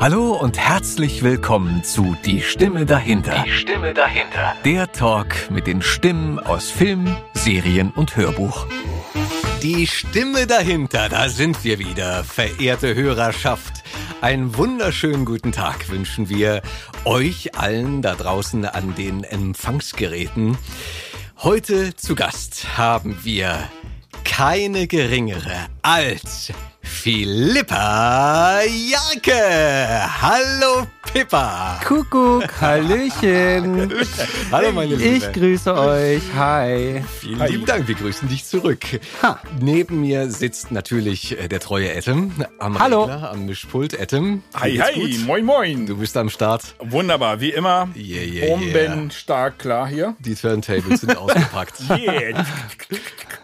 Hallo und herzlich willkommen zu Die Stimme dahinter. Die Stimme dahinter. Der Talk mit den Stimmen aus Film, Serien und Hörbuch. Die Stimme dahinter, da sind wir wieder, verehrte Hörerschaft. Einen wunderschönen guten Tag wünschen wir euch allen da draußen an den Empfangsgeräten. Heute zu Gast haben wir keine geringere als Philippa Jarke. Hallo Pippa. Kuckuck, Hallöchen. Hallo meine Liebe. Ich grüße euch. Hi. Vielen lieben Dank, wir grüßen dich zurück. Ha. Neben mir sitzt natürlich äh, der treue Etem am Hallo. Regler, am Mischpult. Etem, Hi, hi, gut? moin, moin. Du bist am Start. Wunderbar, wie immer. Yeah, yeah, Bomben stark klar hier. Die Turntables sind ausgepackt. Yeah.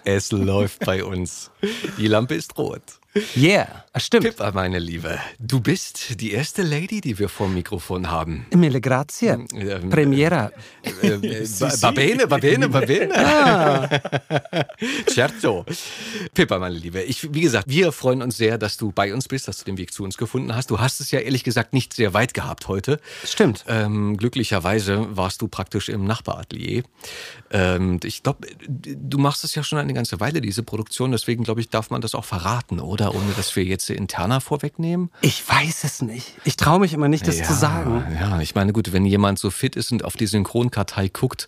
Es läuft bei uns. Die Lampe ist rot. Yeah, ah, stimmt. Pippa, meine Liebe, du bist die erste Lady, die wir vor dem Mikrofon haben. Mille grazie. Ähm, Premiera. Äh, äh, ba- va bene, va bene, va bene. Ah. Certo. Pippa, meine Liebe, ich, wie gesagt, wir freuen uns sehr, dass du bei uns bist, dass du den Weg zu uns gefunden hast. Du hast es ja ehrlich gesagt nicht sehr weit gehabt heute. Stimmt. Ähm, glücklicherweise warst du praktisch im Nachbaratelier. Ähm, ich glaube, du machst es ja schon eine ganze Weile, diese Produktion. Deswegen, glaube ich, darf man das auch verraten, oder? Ohne dass wir jetzt interner vorwegnehmen. Ich weiß es nicht. Ich traue mich immer nicht, das zu sagen. Ja, ich meine, gut, wenn jemand so fit ist und auf die Synchronkartei guckt,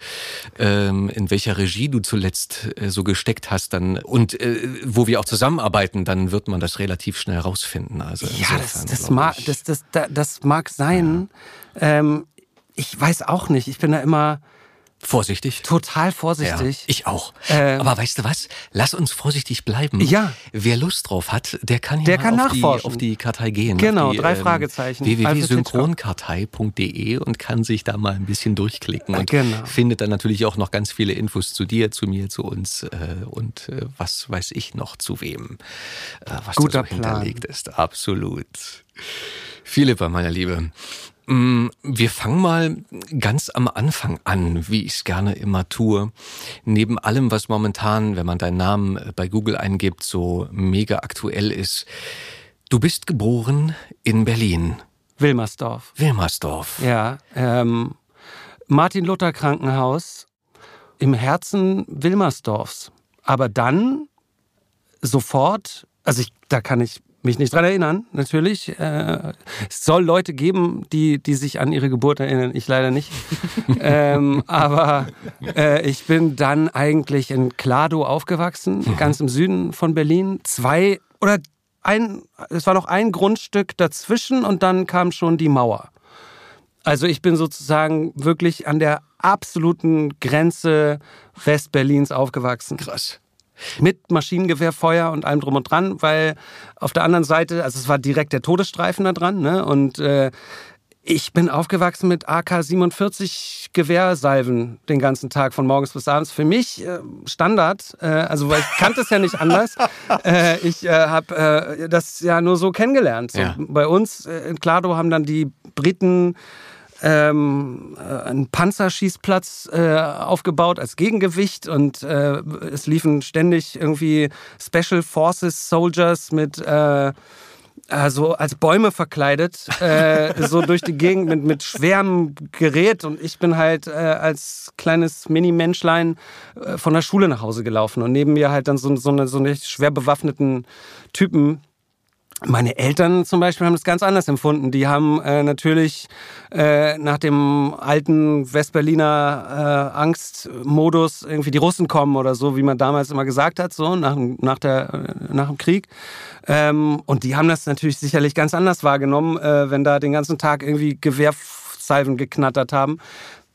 ähm, in welcher Regie du zuletzt äh, so gesteckt hast, dann und äh, wo wir auch zusammenarbeiten, dann wird man das relativ schnell rausfinden. Also Ja, das, das, mag, das, das, da- das mag sein. Ähm, ich weiß auch nicht. Ich bin da immer vorsichtig. total Ja, vorsichtig. ich auch. Ähm, Aber weißt du was? Lass uns vorsichtig bleiben. Ja. Wer Lust drauf hat, der kann hier Der mal kann auf, die, auf die Kartei gehen. Genau, die, drei Fragezeichen. www.synchronkartei.de und kann sich da mal ein bisschen durchklicken und Genau. findet dann natürlich auch noch ganz viele Infos zu dir, zu mir, zu uns äh, und äh, was weiß ich noch zu wem, äh, was Guter da so Plan. hinterlegt ist. Absolut. Philippa, meine Liebe. Mm, Wir fangen mal ganz am Anfang an, wie ich es gerne immer tue. Neben allem, was momentan, wenn man deinen Namen äh, bei Google eingibt, so mega aktuell ist. Du bist geboren in Berlin, Wilmersdorf. Wilmersdorf. Ja, ähm, Martin Luther Krankenhaus im Herzen Wilmersdorfs. Aber dann sofort, also ich, da kann ich mich nicht dran erinnern, natürlich. Äh, es soll Leute geben, die, die sich an ihre Geburt erinnern, ich leider nicht. ähm, aber äh, ich bin dann eigentlich in Klado aufgewachsen, ganz im Süden von Berlin. Zwei oder ein, es war noch ein Grundstück dazwischen und dann kam schon die Mauer. Also ich bin sozusagen wirklich an der absoluten Grenze Westberlins aufgewachsen. Krass. Mit Maschinengewehrfeuer und allem drum und dran, weil auf der anderen Seite, also es war direkt der Todesstreifen da dran, ne? Und äh, ich bin aufgewachsen mit AK-47 Gewehrsalven den ganzen Tag, von morgens bis abends. Für mich äh, Standard, äh, also weil ich kannte es ja nicht anders. Äh, ich äh, habe äh, das ja nur so kennengelernt. So, Ja. Bei uns äh, in Klado haben dann die Briten ähm, äh, einen Panzerschießplatz äh, aufgebaut als Gegengewicht und äh, es liefen ständig irgendwie Special Forces Soldiers mit äh, also als Bäume verkleidet, äh, so durch die Gegend mit, mit schwerem Gerät. Und ich bin halt äh, als kleines Mini-Menschlein äh, von der Schule nach Hause gelaufen. Und neben mir halt dann so, so, eine, so einen schwer bewaffneten Typen, meine Eltern zum Beispiel haben das ganz anders empfunden. Die haben äh, natürlich äh, nach dem alten Westberliner äh, Angstmodus irgendwie die Russen kommen oder so, wie man damals immer gesagt hat, so nach, dem- nach, der, äh, nach dem Krieg. Ähm, und die haben das natürlich sicherlich ganz anders wahrgenommen, äh, wenn da den ganzen Tag irgendwie Gewehrsalven geknattert haben.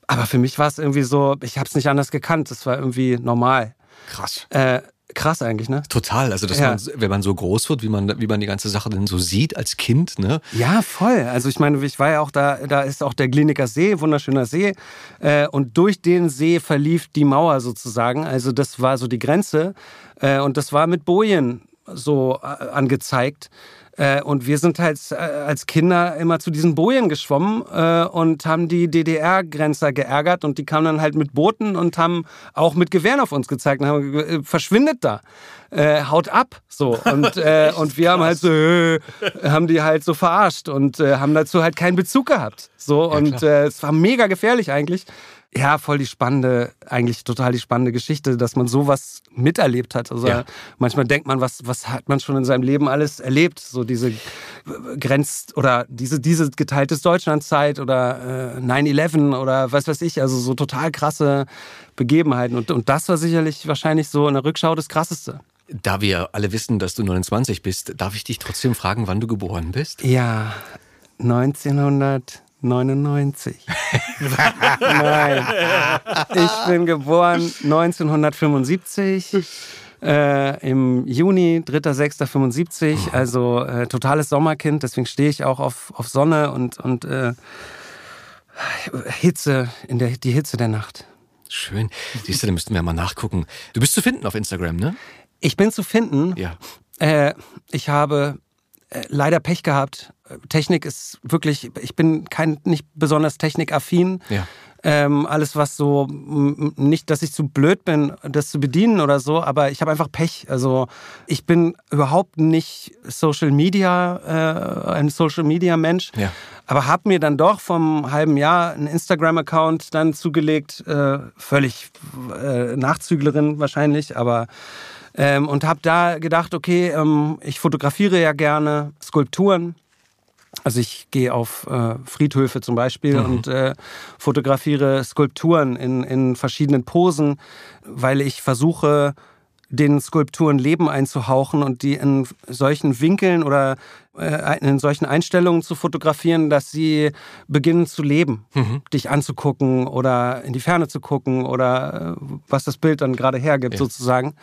Aber für mich war es irgendwie so, ich habe es nicht anders gekannt. Das war irgendwie normal. Krass. Äh, krass eigentlich, ne? Total. Also, dass Ja. man, wenn man so groß wird, wie man, wie man die ganze Sache denn so sieht als Kind, ne? Ja, voll. Also ich meine, ich war ja auch da, da ist auch der Kliniker See, wunderschöner See. Äh, und durch den See verlief die Mauer sozusagen. Also das war so die Grenze. Äh, und das war mit Bojen so äh, angezeigt. Äh, und wir sind halt äh, als Kinder immer zu diesen Bojen geschwommen äh, und haben die DDR-Grenzer geärgert und die kamen dann halt mit Booten und haben auch mit Gewehren auf uns gezeigt und haben verschwindet da. Äh, haut ab so. Und äh, und wir haben halt so äh, haben die halt so verarscht und haben dazu halt keinen Bezug gehabt so. Ja, und es war mega gefährlich eigentlich ja, voll die spannende, eigentlich total die spannende Geschichte, dass man sowas miterlebt hat. Also Ja. manchmal denkt man, was, was hat man schon in seinem Leben alles erlebt? So diese Grenz oder diese, diese geteiltes Deutschlandzeit oder äh, 9-11 oder was weiß ich, also so total krasse Begebenheiten. Und, und das war sicherlich wahrscheinlich so in der Rückschau das Krasseste. Da wir alle wissen, dass du 29 bist, darf ich dich trotzdem fragen, wann du geboren bist? Ja, 1999. Nein. Ich bin geboren 1975. Äh, Im Juni, 3.6.75, also äh, totales Sommerkind, deswegen stehe ich auch auf, auf Sonne und, und äh, Hitze, in der, die Hitze der Nacht. Schön. Siehst du, da müssten wir mal nachgucken. Du bist zu finden auf Instagram, ne? Ich bin zu finden. Ja. Äh, ich habe leider Pech gehabt. Äh, Technik ist wirklich, ich bin kein nicht besonders technikaffin. Ja. Ähm, alles was so nicht, dass ich zu blöd bin, das zu bedienen oder so, aber ich habe einfach Pech. Also ich bin überhaupt nicht Social Media, äh, ein Social Media Mensch, Ja. aber habe mir dann doch vom halben Jahr einen Instagram-Account dann zugelegt, äh, völlig äh, Nachzüglerin wahrscheinlich, aber ähm, und habe da gedacht, okay, ähm, ich fotografiere ja gerne Skulpturen. Also ich gehe auf äh, Friedhöfe zum Beispiel und äh, fotografiere Skulpturen in, in verschiedenen Posen, weil ich versuche, den Skulpturen Leben einzuhauchen und die in solchen Winkeln oder äh, in solchen Einstellungen zu fotografieren, dass sie beginnen zu leben, dich anzugucken oder in die Ferne zu gucken oder äh, was das Bild dann gerade hergibt Ja. sozusagen.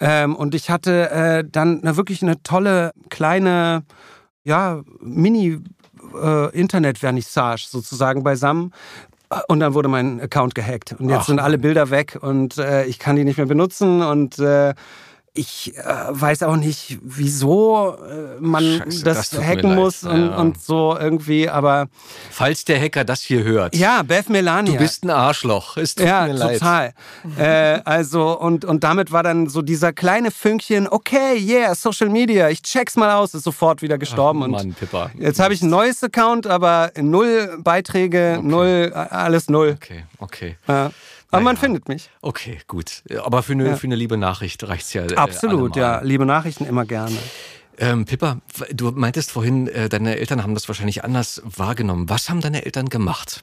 Ähm, und ich hatte äh, dann wirklich eine tolle kleine ja, Mini-Internet-Vernissage sozusagen beisammen. Und dann wurde mein Account gehackt. Und jetzt Ach. sind alle Bilder weg und äh, ich kann die nicht mehr benutzen. Und äh, ich äh, weiß auch nicht, wieso äh, man Scheiße, das, das hacken muss und, Ja. und so irgendwie. Aber Falls der Hacker das hier hört. ja, Beth Melania. Du bist ein Arschloch. Es tut Ja, mir leid. total. äh, also, und, und damit war dann so dieser kleine Fünkchen, okay, yeah, Social Media, ich check's mal aus, ist sofort wieder gestorben. Ach, und Mann, Pippa. Jetzt habe ich ein neues Account, aber null Beiträge, null, alles null. Okay, okay. Ja. Aber man Naja. findet mich. Okay, gut. Aber für eine, Ja. für eine liebe Nachricht reicht's ja. Äh, Absolut, ja. Liebe Nachrichten immer gerne. Ähm, Pippa, du meintest vorhin, äh, deine Eltern haben das wahrscheinlich anders wahrgenommen. Was haben deine Eltern gemacht?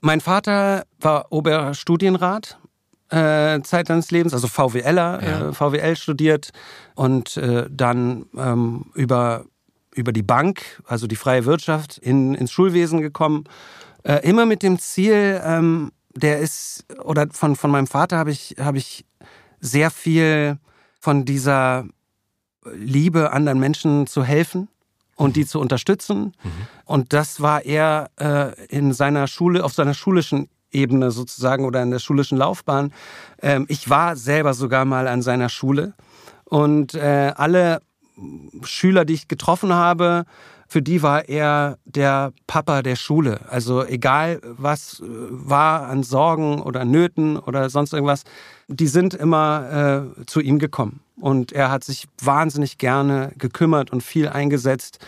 Mein Vater war Oberstudienrat. Äh, Zeit seines Lebens, also VWLer, Ja. äh, VWL studiert und äh, dann ähm, über, über die Bank, also die freie Wirtschaft, in, ins Schulwesen gekommen. Immer mit dem Ziel, ähm, der ist, oder von, von meinem Vater habe ich, habe ich sehr viel von dieser Liebe, anderen Menschen zu helfen und die zu unterstützen. Und das war er äh, in seiner Schule, auf seiner schulischen Ebene sozusagen oder in der schulischen Laufbahn. Ähm, ich war selber sogar mal an seiner Schule und äh, alle Schüler, die ich getroffen habe, für die war er der Papa der Schule. Also egal, was äh, war an Sorgen oder Nöten oder sonst irgendwas, die sind immer äh, zu ihm gekommen. Und er hat sich wahnsinnig gerne gekümmert und viel eingesetzt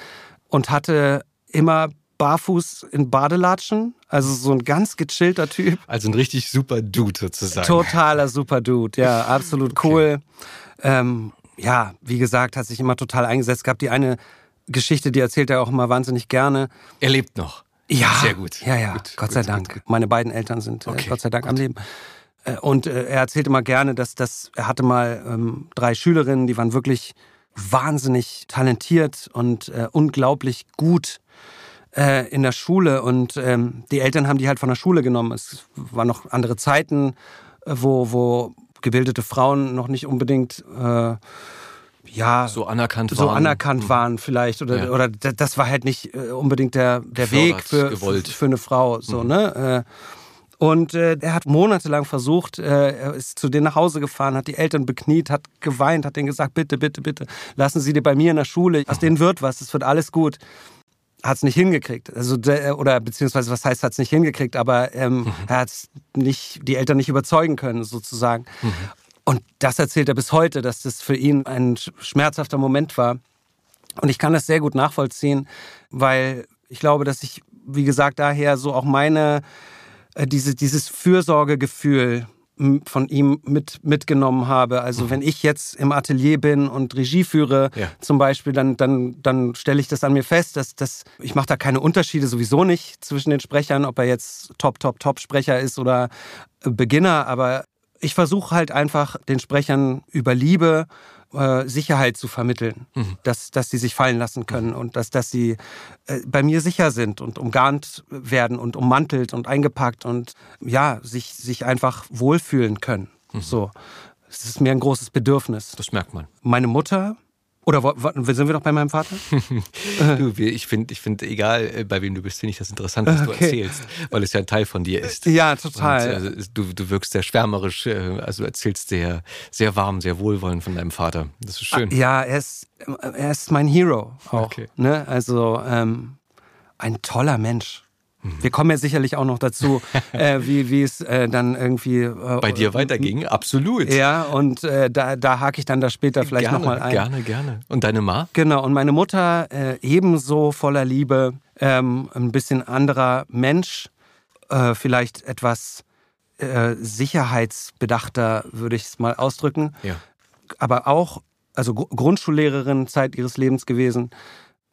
und hatte immer barfuß in Badelatschen. Also so ein ganz gechillter Typ. Also ein richtig super Dude sozusagen. Totaler super Dude, ja, absolut cool. Ähm, ja, wie gesagt, hat sich immer total eingesetzt. Es gab die eine Geschichte, die erzählt er auch immer wahnsinnig gerne. Er lebt noch. Ja, Sehr gut. Ja, ja, Gut, Gott gut, sei Dank. gut. Meine beiden Eltern sind äh, Okay, Gott sei Dank am Leben. Äh, Und äh, er erzählt immer gerne, dass, dass er hatte mal ähm, drei Schülerinnen, die waren wirklich wahnsinnig talentiert und äh, unglaublich gut äh, in der Schule. Und ähm, die Eltern haben die halt von der Schule genommen. Es waren noch andere Zeiten, wo, wo gebildete Frauen noch nicht unbedingt äh, ja, So anerkannt so waren. anerkannt waren vielleicht oder Ja. oder das war halt nicht äh, unbedingt der der Gefördert, Weg für gewollt. für eine Frau so ne äh, Und äh, er hat monatelang versucht, äh, er ist zu denen nach Hause gefahren, hat die Eltern bekniet, hat geweint, hat denen gesagt, bitte, bitte, bitte, lassen Sie die bei mir in der Schule, aus denen wird was, es wird alles gut. Hat es nicht hingekriegt. Also, der, oder beziehungsweise, was heißt, hat es nicht hingekriegt, aber ähm, mhm. er hat nicht, die Eltern nicht überzeugen können, sozusagen. Mhm. Und das erzählt er bis heute, dass das für ihn ein schmerzhafter Moment war. Und ich kann das sehr gut nachvollziehen, weil ich glaube, dass ich, wie gesagt, daher so auch meine, äh, diese, dieses Fürsorgegefühl von ihm mit, mitgenommen habe. Also mhm. wenn ich jetzt im Atelier bin und Regie führe ja. zum Beispiel, dann, dann, dann stelle ich das an mir fest, dass, dass ich mache da keine Unterschiede sowieso nicht zwischen den Sprechern, ob er jetzt Top, Top, Top-Sprecher ist oder Beginner. Aber ich versuche halt einfach den Sprechern über Liebe äh, Sicherheit zu vermitteln, mhm. dass, dass sie sich fallen lassen können und dass, dass sie äh, bei mir sicher sind und umgarnt werden und ummantelt und eingepackt und ja, sich, sich einfach wohlfühlen können. Mhm. So. Es ist mir ein großes Bedürfnis. Das merkt man. Meine Mutter oder sind wir noch bei meinem Vater? du, ich finde, ich find, egal äh, bei wem du bist, finde ich das interessant, was okay. du erzählst, weil es ja ein Teil von dir ist. Ja, total. Und, also, du, du wirkst sehr schwärmerisch, äh, also erzählst sehr, sehr warm, sehr wohlwollend von deinem Vater. Das ist schön. Ja, er ist, er ist mein Hero auch. Okay. Ne? Also ähm, ein toller Mensch. Mhm. Wir kommen ja sicherlich auch noch dazu, äh, wie, wie es äh, dann irgendwie äh, bei dir weiterging. Absolut. Ja, und äh, da, da hake ich dann da später vielleicht nochmal ein. Gerne, gerne. Und deine Ma? Genau, und meine Mutter äh, ebenso voller Liebe, ähm, ein bisschen anderer Mensch, äh, vielleicht etwas sicherheitsbedachter, würde ich es mal ausdrücken. Ja. Aber auch, also Grundschullehrerin Zeit ihres Lebens gewesen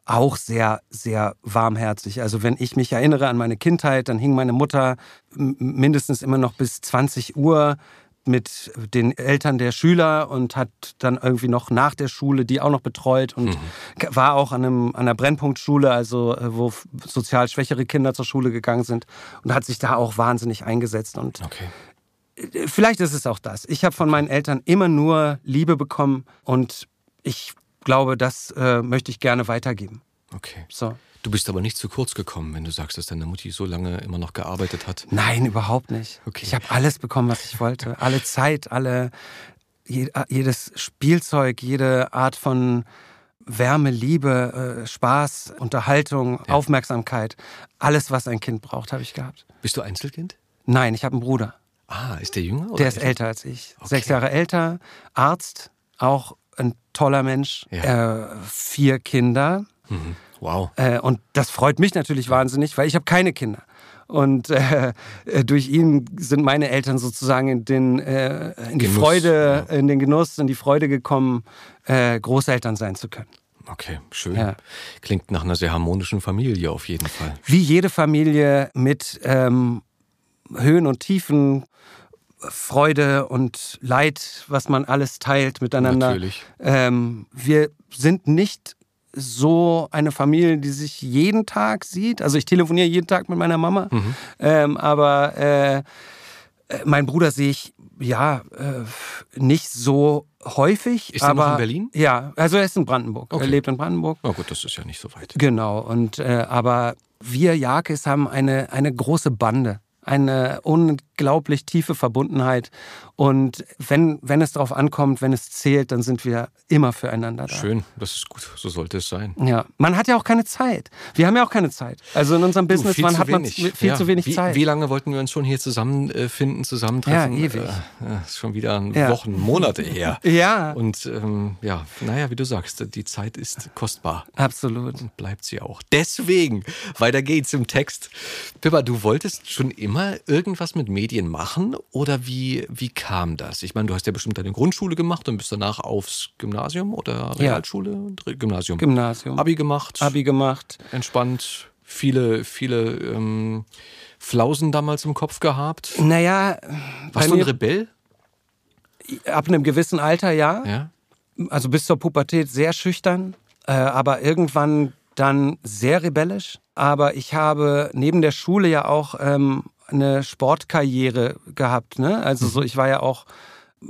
auch sehr, sehr warmherzig. Also wenn ich mich erinnere an meine Kindheit, dann hing meine Mutter mindestens immer noch bis 20 Uhr mit den Eltern der Schüler und hat dann irgendwie noch nach der Schule die auch noch betreut und mhm. war auch an, einem, an einer Brennpunktschule, also äh, wo sozial schwächere Kinder zur Schule gegangen sind und hat sich da auch wahnsinnig eingesetzt. Und okay. Äh, vielleicht ist es auch das. Ich habe von meinen Eltern immer nur Liebe bekommen und ich glaube, das äh, möchte ich gerne weitergeben. Okay. So. Du bist aber nicht zu kurz gekommen, wenn du sagst, dass deine Mutti so lange immer noch gearbeitet hat. Nein, überhaupt nicht. Okay. Ich habe alles bekommen, was ich wollte. Alle Zeit, alle, jedes Spielzeug, jede Art von Wärme, Liebe, äh, Spaß, Unterhaltung, ja. Aufmerksamkeit. Alles, was ein Kind braucht, habe ich gehabt. Bist du Einzelkind? Nein, ich habe einen Bruder. Ah, ist der jünger? der ist älter als ich. Okay. Sechs Jahre älter, Arzt, auch ein toller Mensch, ja. äh, vier Kinder. Mhm. Wow. Äh, und das freut mich natürlich wahnsinnig, weil ich habe keine Kinder. Und äh, äh, durch ihn sind meine Eltern sozusagen in, den, äh, in die Genuss, Freude, ja. in den Genuss, in die Freude gekommen, äh, Großeltern sein zu können. Okay, schön. Ja. Klingt nach einer sehr harmonischen Familie auf jeden Fall. Wie jede Familie mit ähm, Höhen und Tiefen, Freude und Leid, was man alles teilt miteinander. Natürlich. Ähm, wir sind nicht so eine Familie, die sich jeden Tag sieht. Also ich telefoniere jeden Tag mit meiner Mama, mhm. ähm, aber äh, äh mein Bruder sehe ich ja äh, nicht so häufig. Ist er noch in Berlin? Ja, also er ist in Brandenburg. Okay. Er lebt in Brandenburg. Oh gut, das ist ja nicht so weit. Genau. Und äh, aber wir Jakes haben eine eine große Bande eine unglaublich tiefe Verbundenheit. Und wenn, wenn es darauf ankommt, wenn es zählt, dann sind wir immer füreinander da. Schön, das ist gut, so sollte es sein. Ja, man hat ja auch keine Zeit. Wir haben ja auch keine Zeit. Also in unserem Business man hat man viel ja. zu wenig wie, Zeit. Wie lange wollten wir uns schon hier zusammenfinden, zusammentreffen? Ja, ewig. Äh, ist schon wieder ja. Wochen, Monate her. ja. Und ähm, ja, naja, wie du sagst, die Zeit ist kostbar. Absolut. Und bleibt sie auch. Deswegen, weiter geht's im Text. Pippa, du wolltest schon immer irgendwas mit Medien machen oder wie, wie kam das? Ich meine, du hast ja bestimmt deine Grundschule gemacht und bist danach aufs Gymnasium oder Realschule? Ja. Gymnasium. Gymnasium. Abi gemacht. Abi gemacht. Entspannt. Viele, viele ähm, Flausen damals im Kopf gehabt. Naja. Warst du ein Rebell? Ab einem gewissen Alter, ja. Ja. Also bis zur Pubertät sehr schüchtern, äh, aber irgendwann dann sehr rebellisch. Aber ich habe neben der Schule ja auch ähm, eine Sportkarriere gehabt. Ne? Also so, mhm. ich war ja auch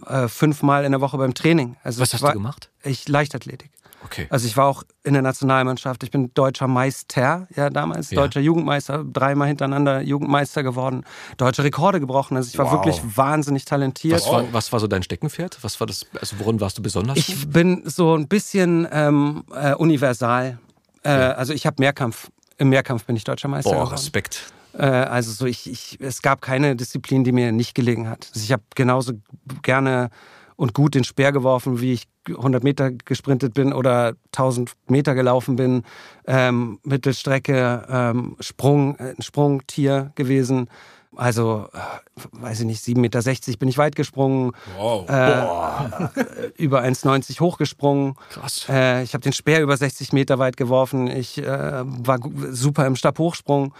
äh, fünfmal in der Woche beim Training. Also Was hast war, du gemacht? Ich Leichtathletik. Okay. Also ich war auch in der Nationalmannschaft. Ich bin deutscher Meister, ja damals, ja. deutscher Jugendmeister, dreimal hintereinander Jugendmeister geworden, deutsche Rekorde gebrochen. Also ich war wow. wirklich wahnsinnig talentiert. Was war, was war, so dein Steckenpferd? Was war das? Also worin warst du besonders? Ich gut? bin so ein bisschen ähm, äh, universal. Äh, ja. Also ich habe Mehrkampf. Im Mehrkampf bin ich deutscher Meister Boah, geworden. Respekt. Äh, also so ich, ich, es gab keine Disziplin, die mir nicht gelegen hat. Also ich habe genauso gerne und gut den Speer geworfen, wie ich 100 Meter gesprintet bin oder 1000 Meter gelaufen bin. Ähm, Mittelstrecke, ähm, Sprung, ein Sprungtier gewesen. Also, äh, weiß ich nicht, 7,60 Meter bin ich weit gesprungen. Wow. Äh, über 1,90 hochgesprungen. Krass. Äh, ich habe den Speer über 60 Meter weit geworfen. Ich äh, war super im Stabhochsprung.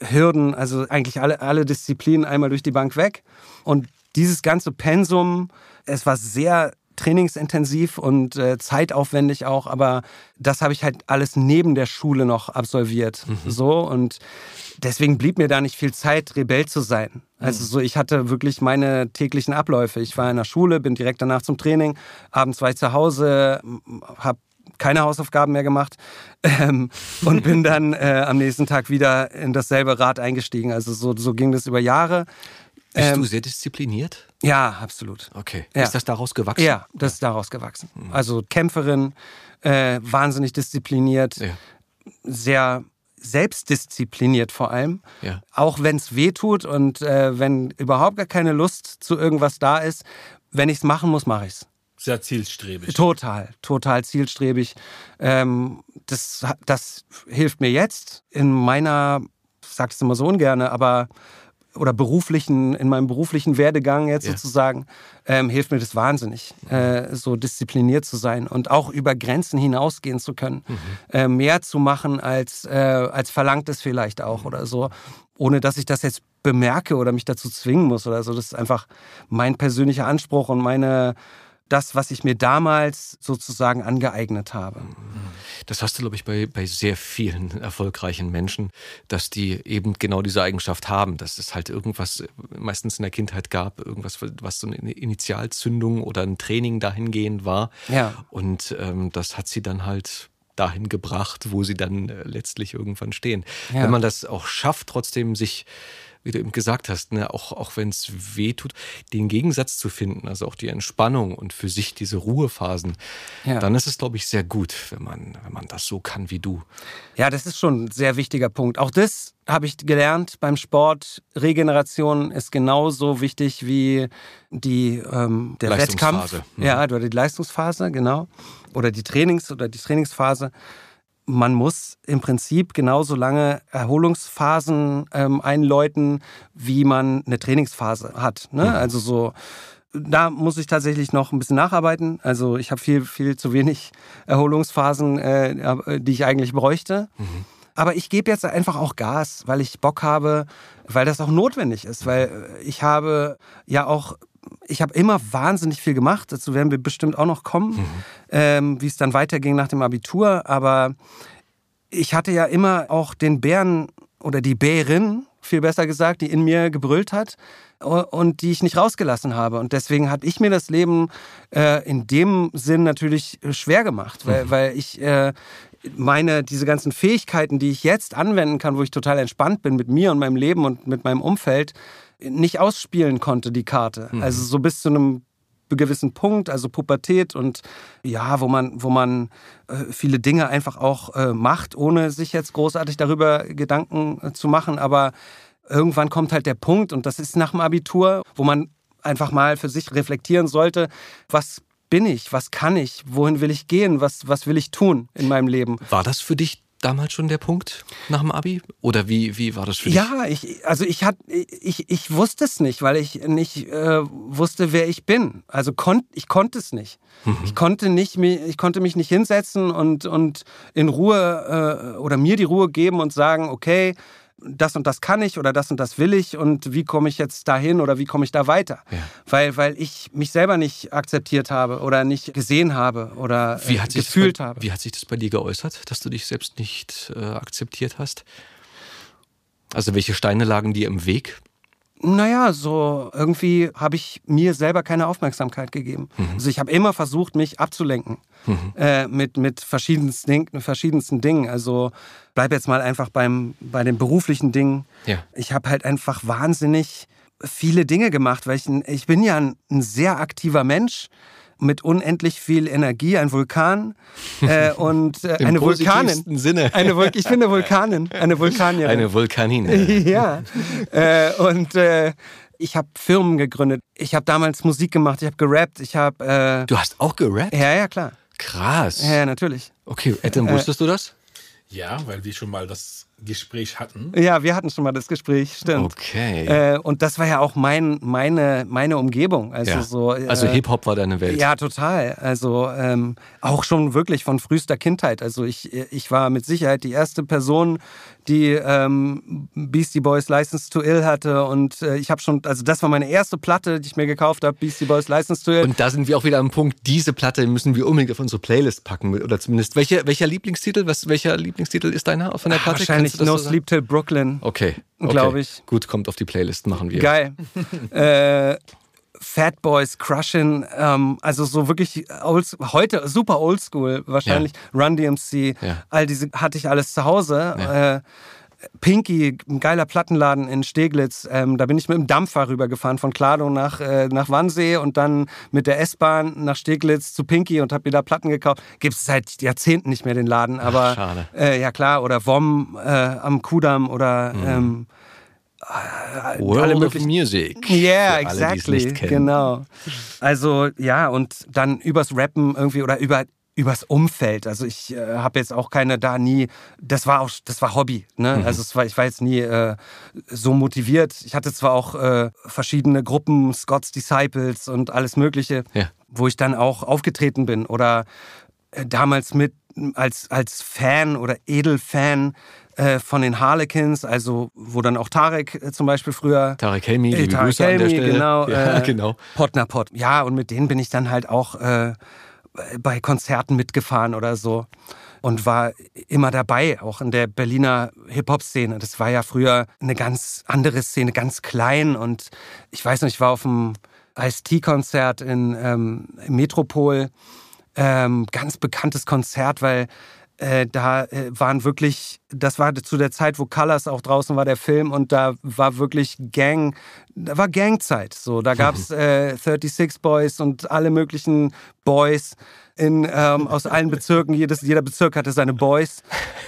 Hürden, also eigentlich alle, alle Disziplinen einmal durch die Bank weg. Und dieses ganze Pensum, es war sehr trainingsintensiv und äh, zeitaufwendig auch, aber das habe ich halt alles neben der Schule noch absolviert. Mhm. So und deswegen blieb mir da nicht viel Zeit, Rebell zu sein. Also mhm. so, ich hatte wirklich meine täglichen Abläufe. Ich war in der Schule, bin direkt danach zum Training, abends war ich zu Hause, habe keine Hausaufgaben mehr gemacht ähm, und bin dann äh, am nächsten Tag wieder in dasselbe Rad eingestiegen. Also so, so ging das über Jahre. Bist ähm, du sehr diszipliniert? Ja, absolut. Okay. Ja. Ist das daraus gewachsen? Ja, das ist daraus gewachsen. Mhm. Also Kämpferin, äh, wahnsinnig diszipliniert, ja. sehr selbstdiszipliniert vor allem. Ja. Auch wenn es weh tut und äh, wenn überhaupt gar keine Lust zu irgendwas da ist, wenn ich es machen muss, mache ich es. Sehr zielstrebig. Total, total zielstrebig. Ähm, das, das hilft mir jetzt in meiner, ich sag's immer so ungern, aber oder beruflichen, in meinem beruflichen Werdegang jetzt ja. sozusagen, ähm, hilft mir das wahnsinnig, äh, so diszipliniert zu sein und auch über Grenzen hinausgehen zu können. Mhm. Äh, mehr zu machen, als, äh, als verlangt es vielleicht auch mhm. oder so, ohne dass ich das jetzt bemerke oder mich dazu zwingen muss oder so. Das ist einfach mein persönlicher Anspruch und meine das, was ich mir damals sozusagen angeeignet habe. Das hast du, glaube ich, bei, bei sehr vielen erfolgreichen Menschen, dass die eben genau diese Eigenschaft haben, dass es halt irgendwas meistens in der Kindheit gab, irgendwas, was so eine Initialzündung oder ein Training dahingehend war. Ja. Und ähm, das hat sie dann halt dahin gebracht, wo sie dann äh, letztlich irgendwann stehen. Ja. Wenn man das auch schafft, trotzdem sich wie du eben gesagt hast, ne, auch, auch wenn es weh tut, den Gegensatz zu finden, also auch die Entspannung und für sich diese Ruhephasen, ja. dann ist es, glaube ich, sehr gut, wenn man, wenn man das so kann wie du. Ja, das ist schon ein sehr wichtiger Punkt. Auch das habe ich gelernt beim Sport. Regeneration ist genauso wichtig wie die ähm, der Wettkampf. Mhm. Ja, oder die Leistungsphase, genau. Oder die Trainings- oder die Trainingsphase man muss im Prinzip genauso lange Erholungsphasen ähm, einläuten, wie man eine Trainingsphase hat. Ne? Mhm. Also so, da muss ich tatsächlich noch ein bisschen nacharbeiten. Also ich habe viel, viel zu wenig Erholungsphasen, äh, die ich eigentlich bräuchte. Mhm. Aber ich gebe jetzt einfach auch Gas, weil ich Bock habe, weil das auch notwendig ist, weil ich habe ja auch ich habe immer wahnsinnig viel gemacht. Dazu werden wir bestimmt auch noch kommen, mhm. ähm, wie es dann weiterging nach dem Abitur. Aber ich hatte ja immer auch den Bären oder die Bärin, viel besser gesagt, die in mir gebrüllt hat und die ich nicht rausgelassen habe. Und deswegen habe ich mir das Leben äh, in dem Sinn natürlich schwer gemacht, weil, mhm. weil ich äh, meine, diese ganzen Fähigkeiten, die ich jetzt anwenden kann, wo ich total entspannt bin mit mir und meinem Leben und mit meinem Umfeld, nicht ausspielen konnte, die Karte. Mhm. Also so bis zu einem gewissen Punkt, also Pubertät und ja, wo man, wo man äh, viele Dinge einfach auch äh, macht, ohne sich jetzt großartig darüber Gedanken äh, zu machen. Aber irgendwann kommt halt der Punkt, und das ist nach dem Abitur, wo man einfach mal für sich reflektieren sollte, was bin ich, was kann ich, wohin will ich gehen, was, was will ich tun in meinem Leben. War das für dich damals schon der Punkt nach dem Abi? Oder wie, wie war das für dich? Ja, ich, also ich, hat, ich, ich wusste es nicht, weil ich nicht äh, wusste, wer ich bin. Also kon, ich konnte es nicht. Mhm. Ich, konnte nicht ich konnte mich nicht hinsetzen und, und in Ruhe äh, oder mir die Ruhe geben und sagen, okay, das und das kann ich oder das und das will ich und wie komme ich jetzt dahin oder wie komme ich da weiter? Ja. Weil, weil ich mich selber nicht akzeptiert habe oder nicht gesehen habe oder äh, gefühlt bei, habe. Wie hat sich das bei dir geäußert, dass du dich selbst nicht äh, akzeptiert hast? Also welche Steine lagen dir im Weg? Naja, so irgendwie habe ich mir selber keine Aufmerksamkeit gegeben. Mhm. Also ich habe immer versucht, mich abzulenken mhm. äh, mit, mit verschiedensten, verschiedensten Dingen. Also bleib jetzt mal einfach beim, bei den beruflichen Dingen. Ja. Ich habe halt einfach wahnsinnig viele Dinge gemacht, weil ich, ich bin ja ein, ein sehr aktiver Mensch mit unendlich viel Energie, ein Vulkan äh, und äh, eine Vulkanin. Sinne. Eine Vul ich bin eine Vulkanin, eine Vulkanierin. Eine Vulkanine. ja. Äh, und äh, ich habe Firmen gegründet. Ich habe damals Musik gemacht, ich habe gerappt, ich habe... Äh, du hast auch gerappt? Ja, ja, klar. Krass. Ja, natürlich. Okay, Adam, wusstest du das? Ja, weil wir schon mal das Gespräch hatten. Ja, wir hatten schon mal das Gespräch, stimmt. Okay. Äh, und das war ja auch mein, meine, meine Umgebung. Also, ja. so, äh, also Hip-Hop war deine Welt. Ja, total. Also ähm, auch schon wirklich von frühester Kindheit. Also ich, ich war mit Sicherheit die erste Person, die ähm, Beastie Boys License to Ill hatte. Und äh, ich habe schon, also das war meine erste Platte, die ich mir gekauft habe, Beastie Boys License to Ill. Und da sind wir auch wieder am Punkt, diese Platte müssen wir unbedingt auf unsere Playlist packen. Oder zumindest, welcher, welcher Lieblingstitel? Was, welcher Lieblingstitel ist deiner von der Platte? Wahrscheinlich wahrscheinlich No so Sleep Till Brooklyn. Okay. okay. Glaube ich. Gut, kommt auf die Playlist, machen wir. Geil. äh, Fat Boys, Crushin', ähm, also so wirklich old, heute super oldschool wahrscheinlich. Ja. Run DMC, ja. all diese hatte ich alles zu Hause. Ja. Äh, Pinky, ein geiler Plattenladen in Steglitz. Ähm, da bin ich mit dem Dampfer rübergefahren von Klado nach, äh, nach Wannsee und dann mit der S-Bahn nach Steglitz zu Pinky und habe mir da Platten gekauft. Gibt es seit Jahrzehnten nicht mehr den Laden, aber Ach, äh, ja klar, oder WOM äh, am Kudamm oder mhm. ähm, äh, World alle möglichen Music. Yeah, exactly. Genau. Also ja, und dann übers Rappen irgendwie oder über übers Umfeld. Also ich äh, habe jetzt auch keine da nie, das war auch, das war Hobby. Ne? Mhm. Also es war, ich war jetzt nie äh, so motiviert. Ich hatte zwar auch äh, verschiedene Gruppen, Scott's Disciples und alles Mögliche, ja. wo ich dann auch aufgetreten bin oder äh, damals mit als, als Fan oder Edelfan äh, von den Harlequins, also wo dann auch Tarek äh, zum Beispiel früher. Tarek Helmi, äh, Tarek Helmi, genau. Ja, genau. Potnapot. Ja, und mit denen bin ich dann halt auch bei Konzerten mitgefahren oder so und war immer dabei, auch in der Berliner Hip-Hop-Szene. Das war ja früher eine ganz andere Szene, ganz klein. Und ich weiß noch, ich war auf einem Ice-T-Konzert in ähm, Metropol. Ähm, ganz bekanntes Konzert, weil äh, da äh, waren wirklich, das war zu der Zeit, wo Colors auch draußen war, der Film, und da war wirklich Gang, da war Gangzeit. So, da gab es äh, 36 Boys und alle möglichen Boys in, ähm, aus allen Bezirken. Jedes, jeder Bezirk hatte seine Boys.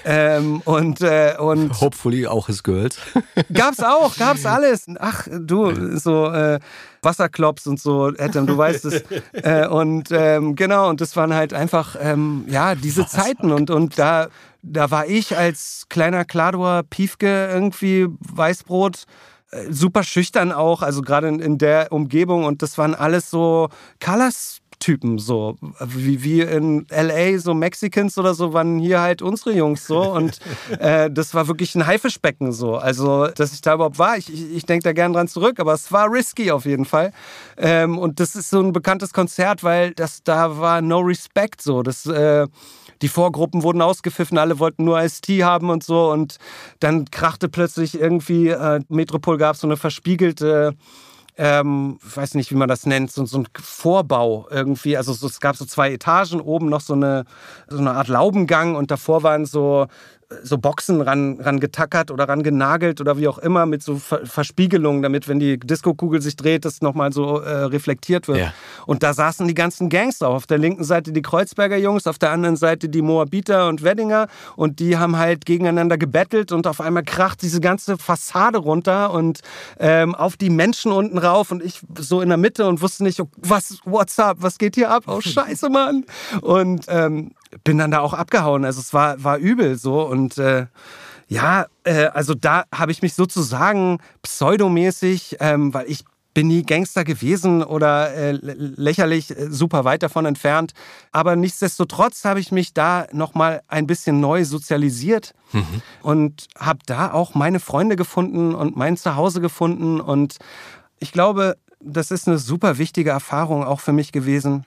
Ähm, und, äh, und Hopefully auch his girls. gab's auch, gab's alles. Ach, du, so äh, Wasserklops und so, Adam, du weißt es. Äh, und ähm, genau, und das waren halt einfach, ähm, ja, diese Zeiten. Und, und da, da war ich als kleiner Kladower Piefke irgendwie Weißbrot äh, super schüchtern auch, also gerade in, in, der Umgebung und das waren alles so Colors Typen so. Wie, wie in LA, so Mexicans oder so, waren hier halt unsere Jungs so. Und äh, das war wirklich ein Haifischbecken so. Also, dass ich da überhaupt war, ich, ich, ich denke da gern dran zurück, aber es war risky auf jeden Fall. Ähm, und das ist so ein bekanntes Konzert, weil das da war no respect so. Das, äh, die Vorgruppen wurden ausgepfiffen, alle wollten nur ST haben und so. Und dann krachte plötzlich irgendwie, äh, Metropol gab so eine verspiegelte ähm, ich weiß nicht, wie man das nennt, so, so ein Vorbau irgendwie. Also so, es gab so zwei Etagen, oben noch so eine, so eine Art Laubengang und davor waren so so Boxen ran, ran getackert oder ran genagelt oder wie auch immer mit so Ver Verspiegelungen, damit, wenn die Diskokugel sich dreht, das nochmal so äh, reflektiert wird. Ja. Und da saßen die ganzen Gangster. Auf der linken Seite die Kreuzberger Jungs, auf der anderen Seite die Moabiter und Weddinger. Und die haben halt gegeneinander gebettelt und auf einmal kracht diese ganze Fassade runter und ähm, auf die Menschen unten rauf. Und ich so in der Mitte und wusste nicht, was, what's up, was geht hier ab? Oh, scheiße, Mann. Und ähm, bin dann da auch abgehauen. Also es war, war übel so. Und äh, ja, äh, also da habe ich mich sozusagen pseudomäßig, ähm, weil ich bin nie Gangster gewesen oder äh, lächerlich äh, super weit davon entfernt. Aber nichtsdestotrotz habe ich mich da nochmal ein bisschen neu sozialisiert mhm. und habe da auch meine Freunde gefunden und mein Zuhause gefunden. Und ich glaube, das ist eine super wichtige Erfahrung auch für mich gewesen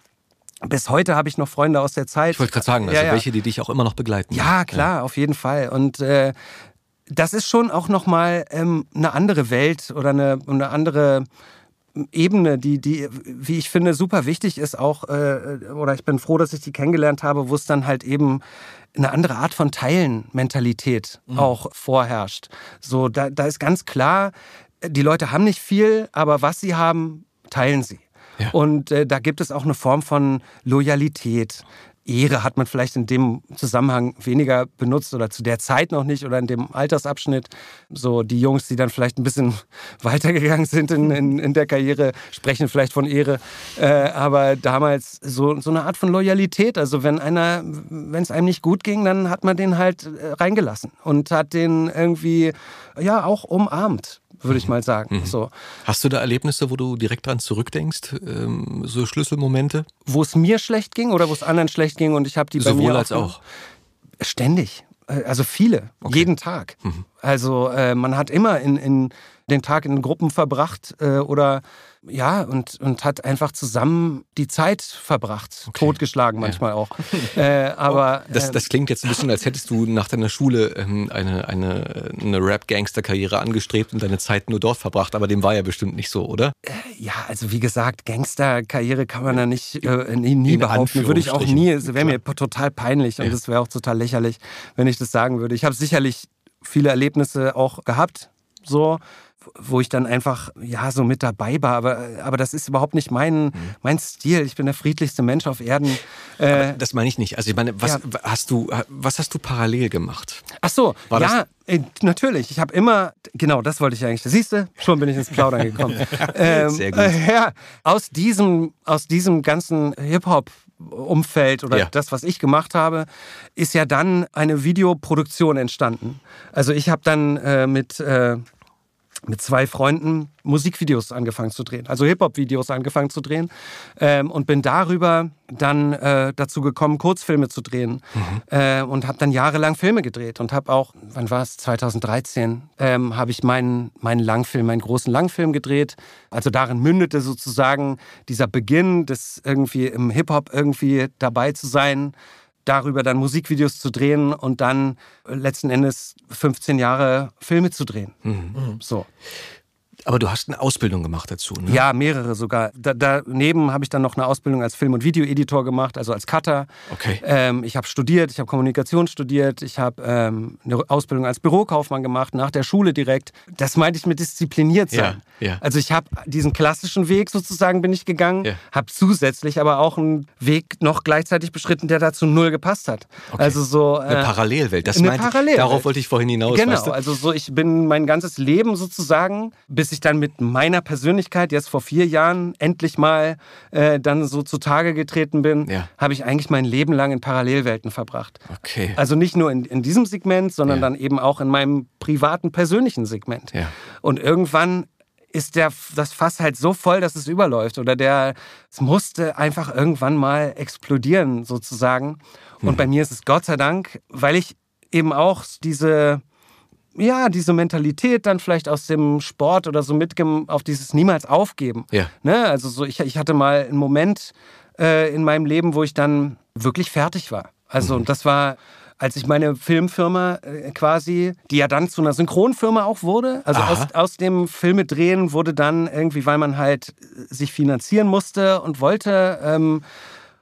bis heute habe ich noch Freunde aus der Zeit. Ich wollte gerade sagen, also ja, ja. welche, die dich auch immer noch begleiten. Ja, klar, ja. auf jeden Fall. Und äh, das ist schon auch nochmal ähm, eine andere Welt oder eine, eine andere Ebene, die, die, wie ich finde, super wichtig ist auch, äh, oder ich bin froh, dass ich die kennengelernt habe, wo es dann halt eben eine andere Art von Teilen-Mentalität mhm. auch vorherrscht. So, da, da ist ganz klar, die Leute haben nicht viel, aber was sie haben, teilen sie. Und äh, da gibt es auch eine Form von Loyalität. Ehre hat man vielleicht in dem Zusammenhang weniger benutzt oder zu der Zeit noch nicht oder in dem Altersabschnitt. So die Jungs, die dann vielleicht ein bisschen weitergegangen sind in, in, in der Karriere, sprechen vielleicht von Ehre. Äh, aber damals so, so eine Art von Loyalität. Also wenn einer, wenn es einem nicht gut ging, dann hat man den halt äh, reingelassen und hat den irgendwie ja auch umarmt würde ich mal sagen. Mhm. So. Hast du da Erlebnisse, wo du direkt dran zurückdenkst, ähm, so Schlüsselmomente? Wo es mir schlecht ging oder wo es anderen schlecht ging und ich habe die Sowohl bei mir als auch. Ständig. Äh, also viele, okay. jeden Tag. Mhm. Also äh, man hat immer in, in den Tag in Gruppen verbracht äh, oder ja, und, und hat einfach zusammen die Zeit verbracht. Okay. Totgeschlagen manchmal ja. auch. Äh, aber, das, ähm, das klingt jetzt ein bisschen, als hättest du nach deiner Schule ähm, eine, eine, eine Rap-Gangster-Karriere angestrebt und deine Zeit nur dort verbracht, aber dem war ja bestimmt nicht so, oder? Äh, ja, also wie gesagt, Gangster-Karriere kann man da nicht äh, nie, nie behaupten. Würde ich auch nie, es wäre mir total peinlich und es ja. wäre auch total lächerlich, wenn ich das sagen würde. Ich habe sicherlich viele Erlebnisse auch gehabt, so wo ich dann einfach ja so mit dabei war. Aber, aber das ist überhaupt nicht mein, mhm. mein Stil. Ich bin der friedlichste Mensch auf Erden. Äh, das meine ich nicht. Also ich meine, was ja. hast du, was hast du parallel gemacht? Ach so, War ja, äh, natürlich. Ich habe immer, genau, das wollte ich eigentlich. Siehst du, schon bin ich ins Plaudern gekommen. ähm, Sehr gut. Äh, ja, aus diesem, aus diesem ganzen Hip-Hop Umfeld oder ja. das, was ich gemacht habe, ist ja dann eine Videoproduktion entstanden. Also ich habe dann äh, mit äh, mit zwei Freunden Musikvideos angefangen zu drehen, also Hip-Hop-Videos angefangen zu drehen ähm, und bin darüber dann äh, dazu gekommen, Kurzfilme zu drehen mhm. äh, und habe dann jahrelang Filme gedreht und habe auch, wann war es, 2013, ähm, habe ich meinen, meinen Langfilm, meinen großen Langfilm gedreht. Also darin mündete sozusagen dieser Beginn des irgendwie im Hip-Hop irgendwie dabei zu sein darüber dann Musikvideos zu drehen und dann letzten Endes 15 Jahre Filme zu drehen. Mhm. So. Aber du hast eine Ausbildung gemacht dazu, ne? Ja, mehrere sogar. Da, daneben habe ich dann noch eine Ausbildung als Film- und Videoeditor gemacht, also als Cutter. Okay. Ähm, ich habe studiert, ich habe Kommunikation studiert, ich habe ähm, eine Ausbildung als Bürokaufmann gemacht, nach der Schule direkt. Das meinte ich mit diszipliniert sein. Ja, ja. Also ich habe diesen klassischen Weg sozusagen bin ich gegangen, ja. habe zusätzlich aber auch einen Weg noch gleichzeitig beschritten, der dazu null gepasst hat. Okay. Also so äh, eine Parallelwelt. Das eine meinte, Parallelwelt. Darauf wollte ich vorhin hinaus. Genau. Weißt du? Also so ich bin mein ganzes Leben sozusagen bis ich dann mit meiner Persönlichkeit jetzt vor vier Jahren endlich mal äh, dann so zutage getreten bin, ja. habe ich eigentlich mein Leben lang in Parallelwelten verbracht. Okay. Also nicht nur in, in diesem Segment, sondern ja. dann eben auch in meinem privaten, persönlichen Segment. Ja. Und irgendwann ist der, das Fass halt so voll, dass es überläuft. Oder der, es musste einfach irgendwann mal explodieren, sozusagen. Und hm. bei mir ist es Gott sei Dank, weil ich eben auch diese ja, diese Mentalität dann vielleicht aus dem Sport oder so mitgeben, auf dieses niemals aufgeben. Ja. Ne? Also so, ich, ich hatte mal einen Moment äh, in meinem Leben, wo ich dann wirklich fertig war. Also, mhm. und das war, als ich meine Filmfirma äh, quasi, die ja dann zu einer Synchronfirma auch wurde, also aus, aus dem Filme drehen wurde dann irgendwie, weil man halt sich finanzieren musste und wollte, ähm,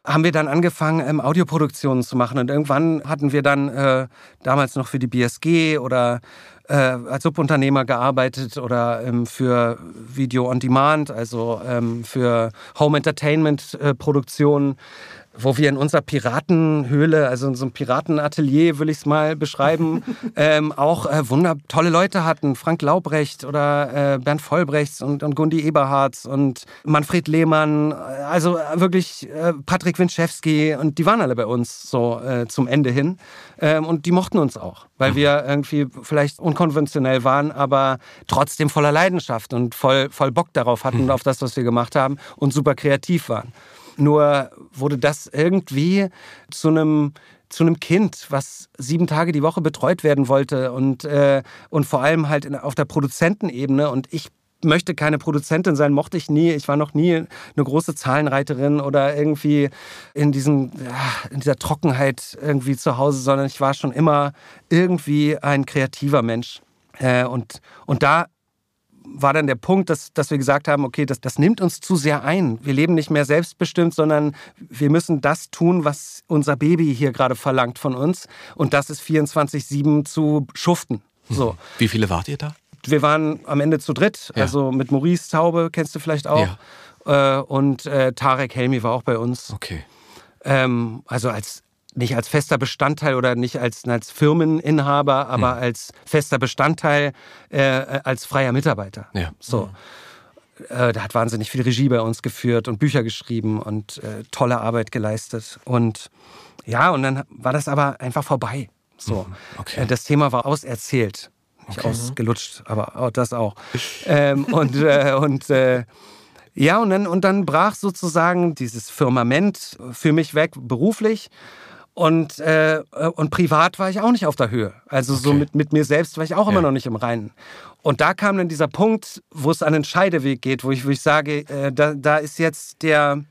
haben wir dann angefangen, ähm, Audioproduktionen zu machen. Und irgendwann hatten wir dann äh, damals noch für die BSG oder äh, als Subunternehmer gearbeitet oder ähm, für Video on Demand, also ähm, für Home Entertainment äh, Produktionen wo wir in unserer Piratenhöhle, also in so einem Piratenatelier, will ich es mal beschreiben, ähm, auch äh, wunder tolle Leute hatten. Frank Laubrecht oder äh, Bernd Vollbrechts und, und Gundi Eberhardt und Manfred Lehmann, also wirklich äh, Patrick Winczewski und die waren alle bei uns so äh, zum Ende hin. Ähm, und die mochten uns auch, weil wir irgendwie vielleicht unkonventionell waren, aber trotzdem voller Leidenschaft und voll, voll Bock darauf hatten, mhm. auf das, was wir gemacht haben und super kreativ waren. Nur wurde das irgendwie zu einem zu einem Kind, was sieben Tage die Woche betreut werden wollte und, äh, und vor allem halt in, auf der Produzentenebene. Und ich möchte keine Produzentin sein, mochte ich nie. Ich war noch nie eine große Zahlenreiterin oder irgendwie in, diesem, in dieser Trockenheit irgendwie zu Hause, sondern ich war schon immer irgendwie ein kreativer Mensch. Äh, und, und da war dann der Punkt, dass, dass wir gesagt haben, okay, das, das nimmt uns zu sehr ein. Wir leben nicht mehr selbstbestimmt, sondern wir müssen das tun, was unser Baby hier gerade verlangt von uns. Und das ist 24-7 zu schuften. So. Wie viele wart ihr da? Wir waren am Ende zu dritt, ja. also mit Maurice Taube, kennst du vielleicht auch. Ja. Äh, und äh, Tarek Helmi war auch bei uns. Okay. Ähm, also als nicht als fester Bestandteil oder nicht als, als Firmeninhaber, aber hm. als fester Bestandteil, äh, als freier Mitarbeiter. Ja. So. Äh, der hat wahnsinnig viel Regie bei uns geführt und Bücher geschrieben und äh, tolle Arbeit geleistet. Und ja, und dann war das aber einfach vorbei. So. Mhm. Okay. Äh, das Thema war auserzählt. Nicht okay. ausgelutscht, aber das auch. ähm, und äh, und äh, ja, und dann, und dann brach sozusagen dieses Firmament für mich weg, beruflich. Und, äh, und privat war ich auch nicht auf der Höhe. Also okay. so mit, mit mir selbst war ich auch ja. immer noch nicht im Reinen. Und da kam dann dieser Punkt, wo es an den Scheideweg geht, wo ich, wo ich sage, äh, da, da ist jetzt der,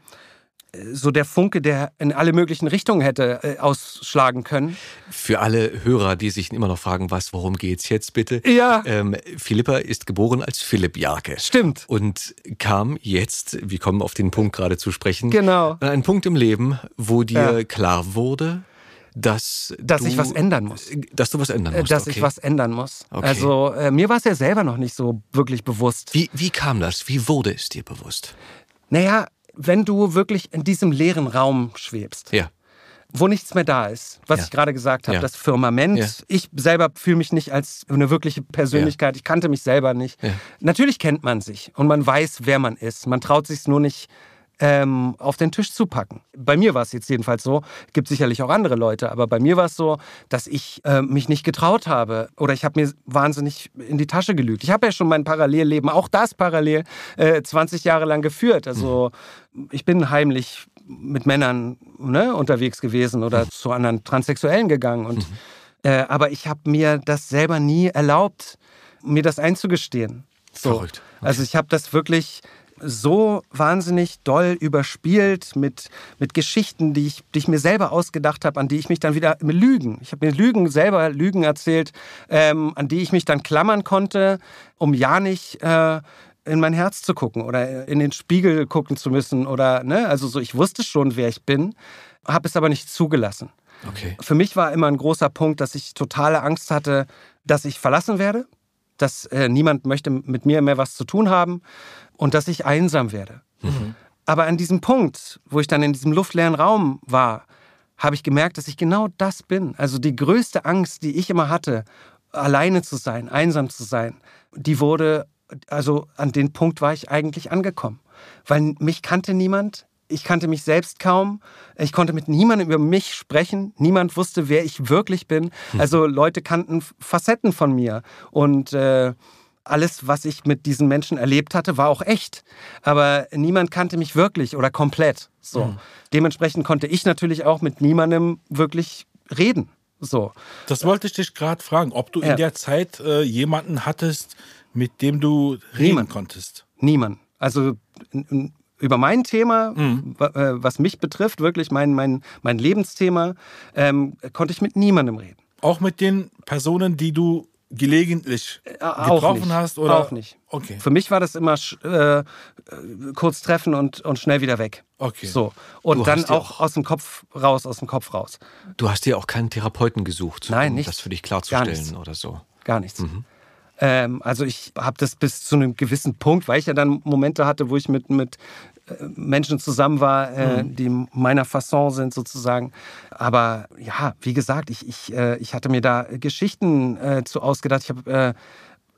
so der Funke, der in alle möglichen Richtungen hätte äh, ausschlagen können. Für alle Hörer, die sich immer noch fragen, was, worum geht's jetzt bitte? Ja. Ähm, Philippa ist geboren als Philipp Jarke. Stimmt. Und kam jetzt, wir kommen auf den Punkt gerade zu sprechen, genau. an einen Punkt im Leben, wo dir ja. klar wurde, dass, dass du, ich was ändern muss. Dass du was ändern musst. Dass okay. ich was ändern muss. Okay. Also äh, mir war es ja selber noch nicht so wirklich bewusst. Wie, wie kam das? Wie wurde es dir bewusst? Naja, wenn du wirklich in diesem leeren Raum schwebst. Ja. Wo nichts mehr da ist, was ja. ich gerade gesagt habe, ja. das Firmament. Ja. Ich selber fühle mich nicht als eine wirkliche Persönlichkeit. Ich kannte mich selber nicht. Natürlich kennt man sich und man weiß, wer man ist. Man traut sich nur nicht ähm, auf den Tisch zu packen. Bei mir war es jetzt jedenfalls so, gibt sicherlich auch andere Leute, aber bei mir war es so, dass ich äh, mich nicht getraut habe oder ich habe mir wahnsinnig in die Tasche gelügt. Ich habe ja schon mein Parallelleben, auch das parallel, äh, 20 Jahre lang geführt. Also ich bin heimlich mit Männern ne, unterwegs gewesen oder mhm. zu anderen Transsexuellen gegangen. Und, mhm. äh, aber ich habe mir das selber nie erlaubt, mir das einzugestehen. So. Verrückt. Okay. Also ich habe das wirklich so wahnsinnig doll überspielt mit, mit Geschichten, die ich, die ich mir selber ausgedacht habe, an die ich mich dann wieder mit Lügen, ich habe mir Lügen selber Lügen erzählt, ähm, an die ich mich dann klammern konnte, um ja nicht äh, in mein Herz zu gucken oder in den Spiegel gucken zu müssen oder ne, also so ich wusste schon, wer ich bin, habe es aber nicht zugelassen. Okay. Für mich war immer ein großer Punkt, dass ich totale Angst hatte, dass ich verlassen werde, dass äh, niemand möchte mit mir mehr was zu tun haben und dass ich einsam werde. Mhm. Aber an diesem Punkt, wo ich dann in diesem luftleeren Raum war, habe ich gemerkt, dass ich genau das bin. Also die größte Angst, die ich immer hatte, alleine zu sein, einsam zu sein, die wurde, also an den Punkt war ich eigentlich angekommen. Weil mich kannte niemand, ich kannte mich selbst kaum, ich konnte mit niemandem über mich sprechen, niemand wusste, wer ich wirklich bin. Hm. Also Leute kannten Facetten von mir und äh, alles, was ich mit diesen Menschen erlebt hatte, war auch echt. Aber niemand kannte mich wirklich oder komplett. So. Mhm. Dementsprechend konnte ich natürlich auch mit niemandem wirklich reden. So. Das wollte ich dich gerade fragen, ob du ja. in der Zeit äh, jemanden hattest, mit dem du reden Niemand. konntest. Niemand. Also über mein Thema, mhm. Äh, was mich betrifft, wirklich mein, mein, mein Lebensthema, ähm, konnte ich mit niemandem reden. Auch mit den Personen, die du gelegentlich äh, getroffen hast? Oder? Auch nicht. Okay. Für mich war das immer äh, kurz treffen und, und schnell wieder weg. Okay. So. Und du dann auch, auch, aus dem Kopf raus, aus dem Kopf raus. Du hast dir auch keinen Therapeuten gesucht, Nein, um nicht. das für dich klarzustellen oder so. Gar nichts. Mhm. Ähm, also ich habe das bis zu einem gewissen Punkt, weil ich ja dann Momente hatte, wo ich mit, mit Menschen zusammen war, äh, mhm. die meiner Fasson sind sozusagen. Aber ja, wie gesagt, ich, ich, äh, ich hatte mir da Geschichten äh, zu ausgedacht. Ich habe äh,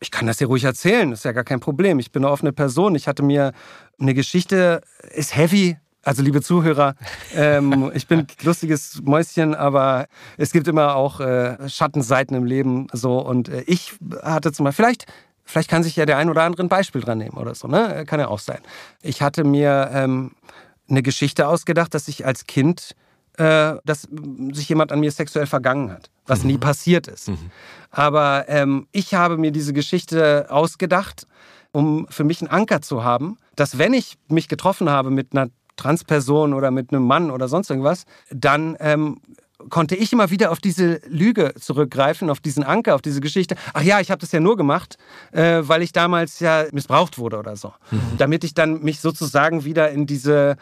ich kann das dir ruhig erzählen, ist ja gar kein Problem. Ich bin eine offene Person. Ich hatte mir eine Geschichte, ist heavy, also liebe Zuhörer, ähm, ich bin ein lustiges Mäuschen, aber es gibt immer auch äh, Schattenseiten im Leben so und äh, ich hatte zum Beispiel, vielleicht Vielleicht kann sich ja der ein oder andere ein Beispiel dran nehmen oder so, ne? Kann ja auch sein. Ich hatte mir ähm, eine Geschichte ausgedacht, dass ich als Kind, äh, dass sich jemand an mir sexuell vergangen hat, was mhm. nie passiert ist. Mhm. Aber ähm, ich habe mir diese Geschichte ausgedacht, um für mich einen Anker zu haben, dass wenn ich mich getroffen habe mit einer Transperson oder mit einem Mann oder sonst irgendwas, dann ähm, konnte ich immer wieder auf diese Lüge zurückgreifen, auf diesen Anker, auf diese Geschichte. Ach ja, ich habe das ja nur gemacht, äh, weil ich damals ja missbraucht wurde oder so. Mhm. Damit ich dann mich sozusagen wieder in diese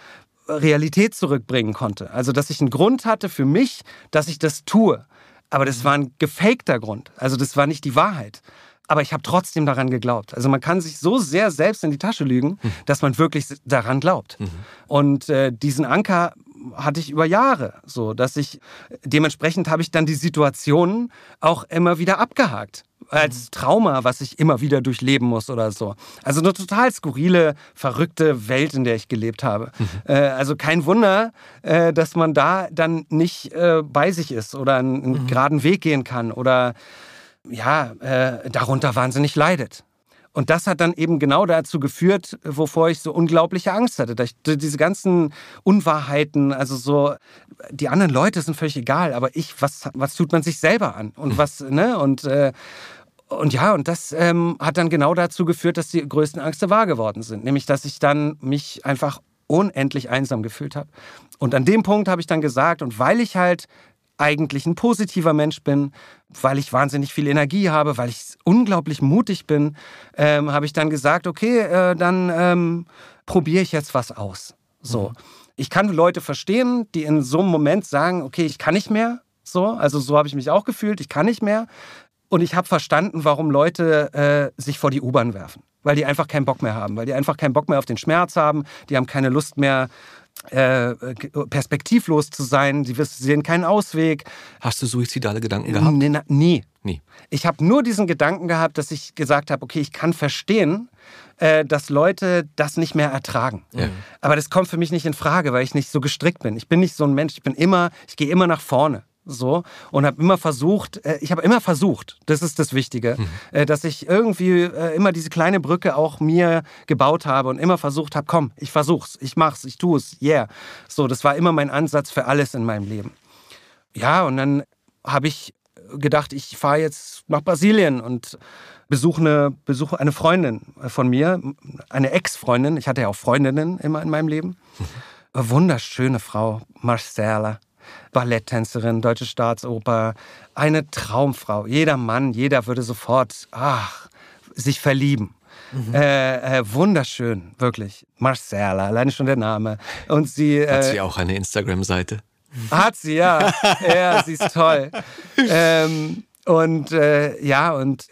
Realität zurückbringen konnte. Also, dass ich einen Grund hatte für mich, dass ich das tue. Aber das war ein gefakter Grund. Also, das war nicht die Wahrheit. Aber ich habe trotzdem daran geglaubt. Also man kann sich so sehr selbst in die Tasche lügen, mhm. dass man wirklich daran glaubt. Mhm. Und äh, diesen Anker hatte ich über Jahre so, dass ich dementsprechend habe ich dann die Situationen auch immer wieder abgehakt als mhm. Trauma, was ich immer wieder durchleben muss oder so. Also eine total skurrile, verrückte Welt, in der ich gelebt habe. Mhm. Äh, also kein Wunder, äh, dass man da dann nicht äh, bei sich ist oder einen, einen mhm. geraden Weg gehen kann oder ja, äh, darunter wahnsinnig leidet. Und das hat dann eben genau dazu geführt, wovor ich so unglaubliche Angst hatte. Ich diese ganzen Unwahrheiten, also so, die anderen Leute sind völlig egal, aber ich, was, was tut man sich selber an? Und mhm. was, ne? Und, äh, und ja, und das ähm, hat dann genau dazu geführt, dass die größten Ängste wahr geworden sind. Nämlich, dass ich dann mich einfach unendlich einsam gefühlt habe. Und an dem Punkt habe ich dann gesagt, und weil ich halt eigentlich ein positiver Mensch bin, weil ich wahnsinnig viel Energie habe, weil ich unglaublich mutig bin, ähm, habe ich dann gesagt, okay, äh, dann ähm, probiere ich jetzt was aus. So. Mhm. Ich kann Leute verstehen, die in so einem Moment sagen, okay, ich kann nicht mehr. So, also so habe ich mich auch gefühlt, ich kann nicht mehr. Und ich habe verstanden, warum Leute äh, sich vor die U-Bahn werfen. Weil die einfach keinen Bock mehr haben, weil die einfach keinen Bock mehr auf den Schmerz haben, die haben keine Lust mehr, äh, perspektivlos zu sein, sie sehen keinen Ausweg. Hast du suizidale Gedanken gehabt? Nee. nie. nie. Ich habe nur diesen Gedanken gehabt, dass ich gesagt habe, okay, ich kann verstehen, äh, dass Leute das nicht mehr ertragen. Ja. Aber das kommt für mich nicht in Frage, weil ich nicht so gestrickt bin. Ich bin nicht so ein Mensch, ich bin immer, ich gehe immer nach vorne so und habe immer versucht, äh, ich habe immer versucht, das ist das Wichtige, mhm. äh, dass ich irgendwie äh, immer diese kleine Brücke auch mir gebaut habe und immer versucht habe, komm, ich versuch's, ich mach's, ich tue es, yeah. So, das war immer mein Ansatz für alles in meinem Leben. Ja, und dann habe ich gedacht, ich fahre jetzt nach Brasilien und besuche eine, besuche eine Freundin von mir, eine Ex-Freundin. Ich hatte ja auch Freundinnen immer in meinem Leben. Mhm. Eine wunderschöne Frau, Marcella. Balletttänzerin, Deutsche Staatsoper, eine Traumfrau. Jeder Mann, jeder würde sofort ach, sich verlieben. Mhm. Äh, äh, wunderschön, wirklich. Marcella, alleine schon der Name. Und sie. Hat sie äh, auch eine Instagram-Seite? Hat sie, ja. ja, sie ist toll. Ähm, und äh, ja, und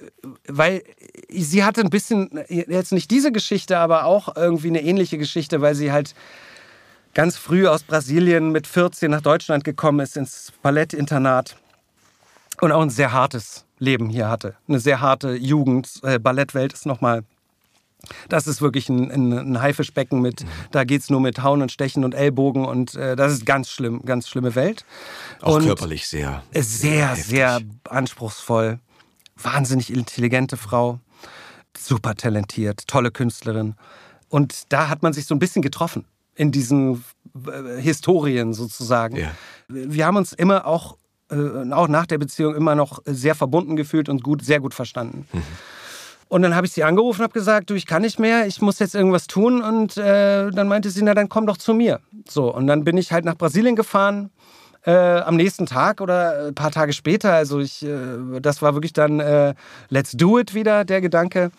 weil sie hatte ein bisschen, jetzt nicht diese Geschichte, aber auch irgendwie eine ähnliche Geschichte, weil sie halt ganz früh aus Brasilien mit 14 nach Deutschland gekommen ist, ins Ballettinternat und auch ein sehr hartes Leben hier hatte. Eine sehr harte Jugend. Äh, Ballettwelt ist nochmal das ist wirklich ein, ein, ein Haifischbecken mit, mhm. da geht es nur mit Hauen und Stechen und Ellbogen und äh, das ist ganz schlimm, ganz schlimme Welt. Auch und körperlich sehr. Sehr, sehr anspruchsvoll. Wahnsinnig intelligente Frau, super talentiert, tolle Künstlerin. Und da hat man sich so ein bisschen getroffen in diesen äh, Historien sozusagen. Ja. Wir haben uns immer auch, äh, auch nach der Beziehung immer noch sehr verbunden gefühlt und gut, sehr gut verstanden. Mhm. Und dann habe ich sie angerufen und habe gesagt, du, ich kann nicht mehr, ich muss jetzt irgendwas tun. Und äh, dann meinte sie, na dann komm doch zu mir. So, und dann bin ich halt nach Brasilien gefahren. Äh, am nächsten Tag oder ein paar Tage später, also ich, äh, das war wirklich dann äh, Let's Do It wieder, der Gedanke.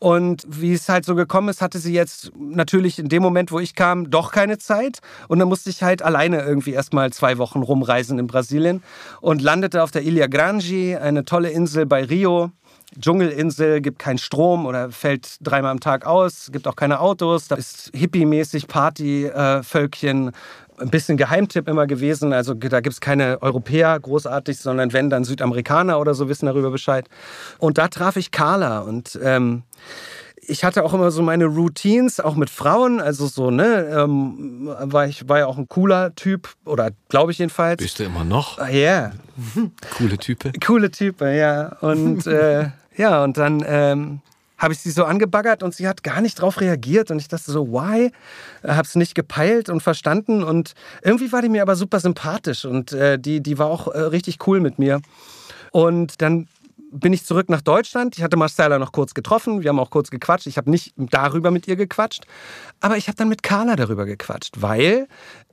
Und wie es halt so gekommen ist, hatte sie jetzt natürlich in dem Moment, wo ich kam, doch keine Zeit. Und dann musste ich halt alleine irgendwie erstmal zwei Wochen rumreisen in Brasilien und landete auf der Ilha Grande, eine tolle Insel bei Rio. Dschungelinsel, gibt keinen Strom oder fällt dreimal am Tag aus, gibt auch keine Autos. Da ist hippie-mäßig Partyvölkchen, äh, ein bisschen Geheimtipp immer gewesen. Also da gibt es keine Europäer großartig, sondern wenn, dann Südamerikaner oder so wissen darüber Bescheid. Und da traf ich Carla und ähm, ich hatte auch immer so meine Routines, auch mit Frauen. Also so, ne, ähm, war ich war ja auch ein cooler Typ oder glaube ich jedenfalls. Bist du immer noch? Ja. Yeah. Coole Type. Coole Type, ja. Und äh, ja, und dann ähm, habe ich sie so angebaggert und sie hat gar nicht drauf reagiert. Und ich dachte so, why? Habe es nicht gepeilt und verstanden. Und irgendwie war die mir aber super sympathisch und äh, die, die war auch äh, richtig cool mit mir. Und dann bin ich zurück nach Deutschland. Ich hatte Marcella noch kurz getroffen. Wir haben auch kurz gequatscht. Ich habe nicht darüber mit ihr gequatscht. Aber ich habe dann mit Carla darüber gequatscht, weil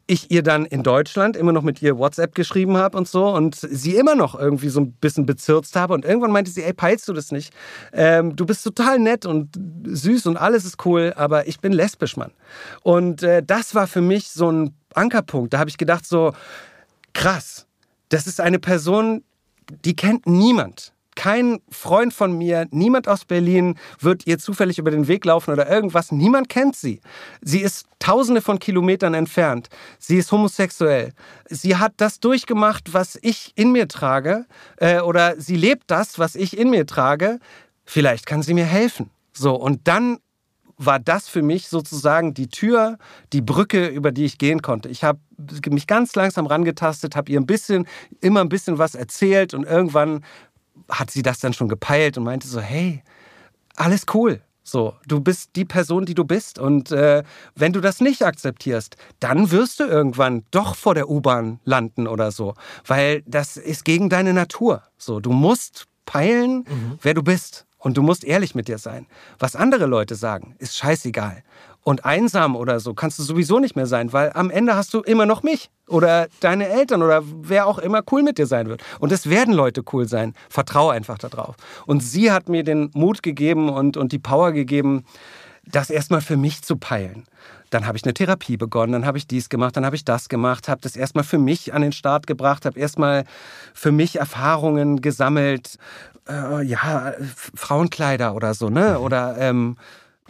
ich ihr dann in Deutschland immer noch mit ihr WhatsApp geschrieben habe und so und sie immer noch irgendwie so ein bisschen bezirzt habe. Und irgendwann meinte sie, ey, peilst du das nicht? Ähm, du bist total nett und süß und alles ist cool, aber ich bin lesbisch, Mann. Und äh, das war für mich so ein Ankerpunkt. Da habe ich gedacht, so krass, das ist eine Person, die kennt niemand kein Freund von mir, niemand aus Berlin wird ihr zufällig über den Weg laufen oder irgendwas. Niemand kennt sie. Sie ist tausende von Kilometern entfernt. Sie ist homosexuell. Sie hat das durchgemacht, was ich in mir trage. Äh, oder sie lebt das, was ich in mir trage. Vielleicht kann sie mir helfen. So, und dann war das für mich sozusagen die Tür, die Brücke, über die ich gehen konnte. Ich habe mich ganz langsam rangetastet, habe ihr ein bisschen, immer ein bisschen was erzählt und irgendwann hat sie das dann schon gepeilt und meinte so, hey, alles cool. So, du bist die Person, die du bist. Und äh, wenn du das nicht akzeptierst, dann wirst du irgendwann doch vor der U-Bahn landen oder so. Weil das ist gegen deine Natur. So, du musst peilen, mhm. wer du bist. Und du musst ehrlich mit dir sein. Was andere Leute sagen, ist scheißegal und einsam oder so kannst du sowieso nicht mehr sein, weil am Ende hast du immer noch mich oder deine Eltern oder wer auch immer cool mit dir sein wird. Und es werden Leute cool sein. Vertraue einfach darauf. Und sie hat mir den Mut gegeben und, und die Power gegeben, das erstmal für mich zu peilen. Dann habe ich eine Therapie begonnen, dann habe ich dies gemacht, dann habe ich das gemacht, habe das erstmal für mich an den Start gebracht, habe erstmal für mich Erfahrungen gesammelt, äh, ja, Frauenkleider oder so, ne? Oder ähm,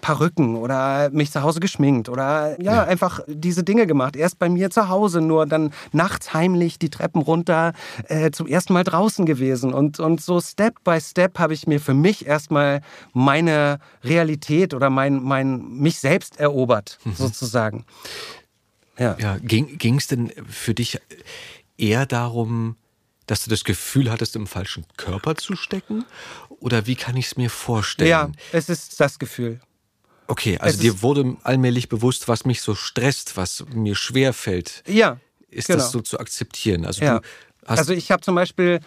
Perücken oder mich zu Hause geschminkt oder ja, ja, einfach diese Dinge gemacht. Erst bei mir zu Hause, nur dann nachts heimlich die Treppen runter, äh, zum ersten Mal draußen gewesen. Und, und so Step by Step habe ich mir für mich erstmal meine Realität oder mein, mein mich selbst erobert, mhm. sozusagen. Ja, ja ging es denn für dich eher darum, dass du das Gefühl hattest, im falschen Körper zu stecken? Oder wie kann ich es mir vorstellen? Ja, es ist das Gefühl. Okay, also dir wurde allmählich bewusst, was mich so stresst, was mir schwer fällt. Ja. Ist genau. das so zu akzeptieren? Also, ja. also ich habe zum Beispiel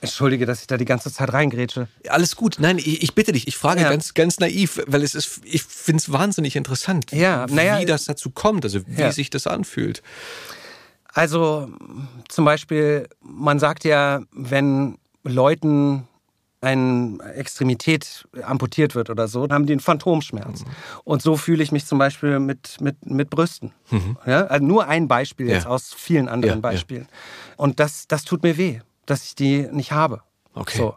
Entschuldige, dass ich da die ganze Zeit reingrätsche. Alles gut. Nein, ich, ich bitte dich. Ich frage ja. ganz, ganz naiv, weil es ist, ich finde es wahnsinnig interessant, ja, wie das dazu kommt, also wie sich das anfühlt. Also zum Beispiel, man sagt ja, wenn Leuten eine Extremität amputiert wird oder so, haben die einen Phantomschmerz. Mhm. Und so fühle ich mich zum Beispiel mit, mit, mit Brüsten. Mhm. Ja? Also nur ein Beispiel ja. jetzt aus vielen anderen ja, Beispielen. Und das, das tut mir weh, dass ich die nicht habe. Okay. So.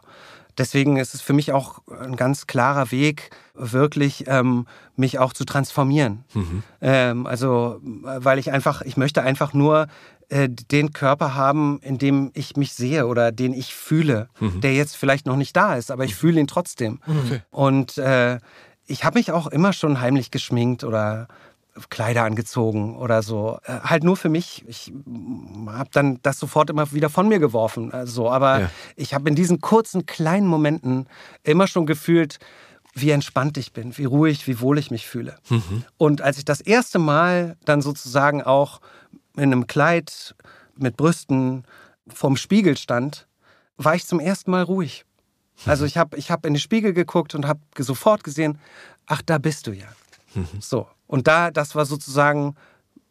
Deswegen ist es für mich auch ein ganz klarer Weg, wirklich ähm, mich auch zu transformieren. Mhm. Ähm, also, weil ich einfach, ich möchte einfach nur äh, den Körper haben, in dem ich mich sehe oder den ich fühle, mhm. der jetzt vielleicht noch nicht da ist, aber ich fühle ihn trotzdem. Mhm. Okay. Und äh, ich habe mich auch immer schon heimlich geschminkt oder Kleider angezogen oder so. Äh, halt nur für mich. Ich habe dann das sofort immer wieder von mir geworfen. Also, aber ja. ich habe in diesen kurzen, kleinen Momenten immer schon gefühlt, wie entspannt ich bin, wie ruhig, wie wohl ich mich fühle. Mhm. Und als ich das erste Mal dann sozusagen auch in einem Kleid mit Brüsten vorm Spiegel stand, war ich zum ersten Mal ruhig. Also ich habe ich hab in den Spiegel geguckt und habe sofort gesehen, ach, da bist du ja. Mhm. So. Und da, das war sozusagen,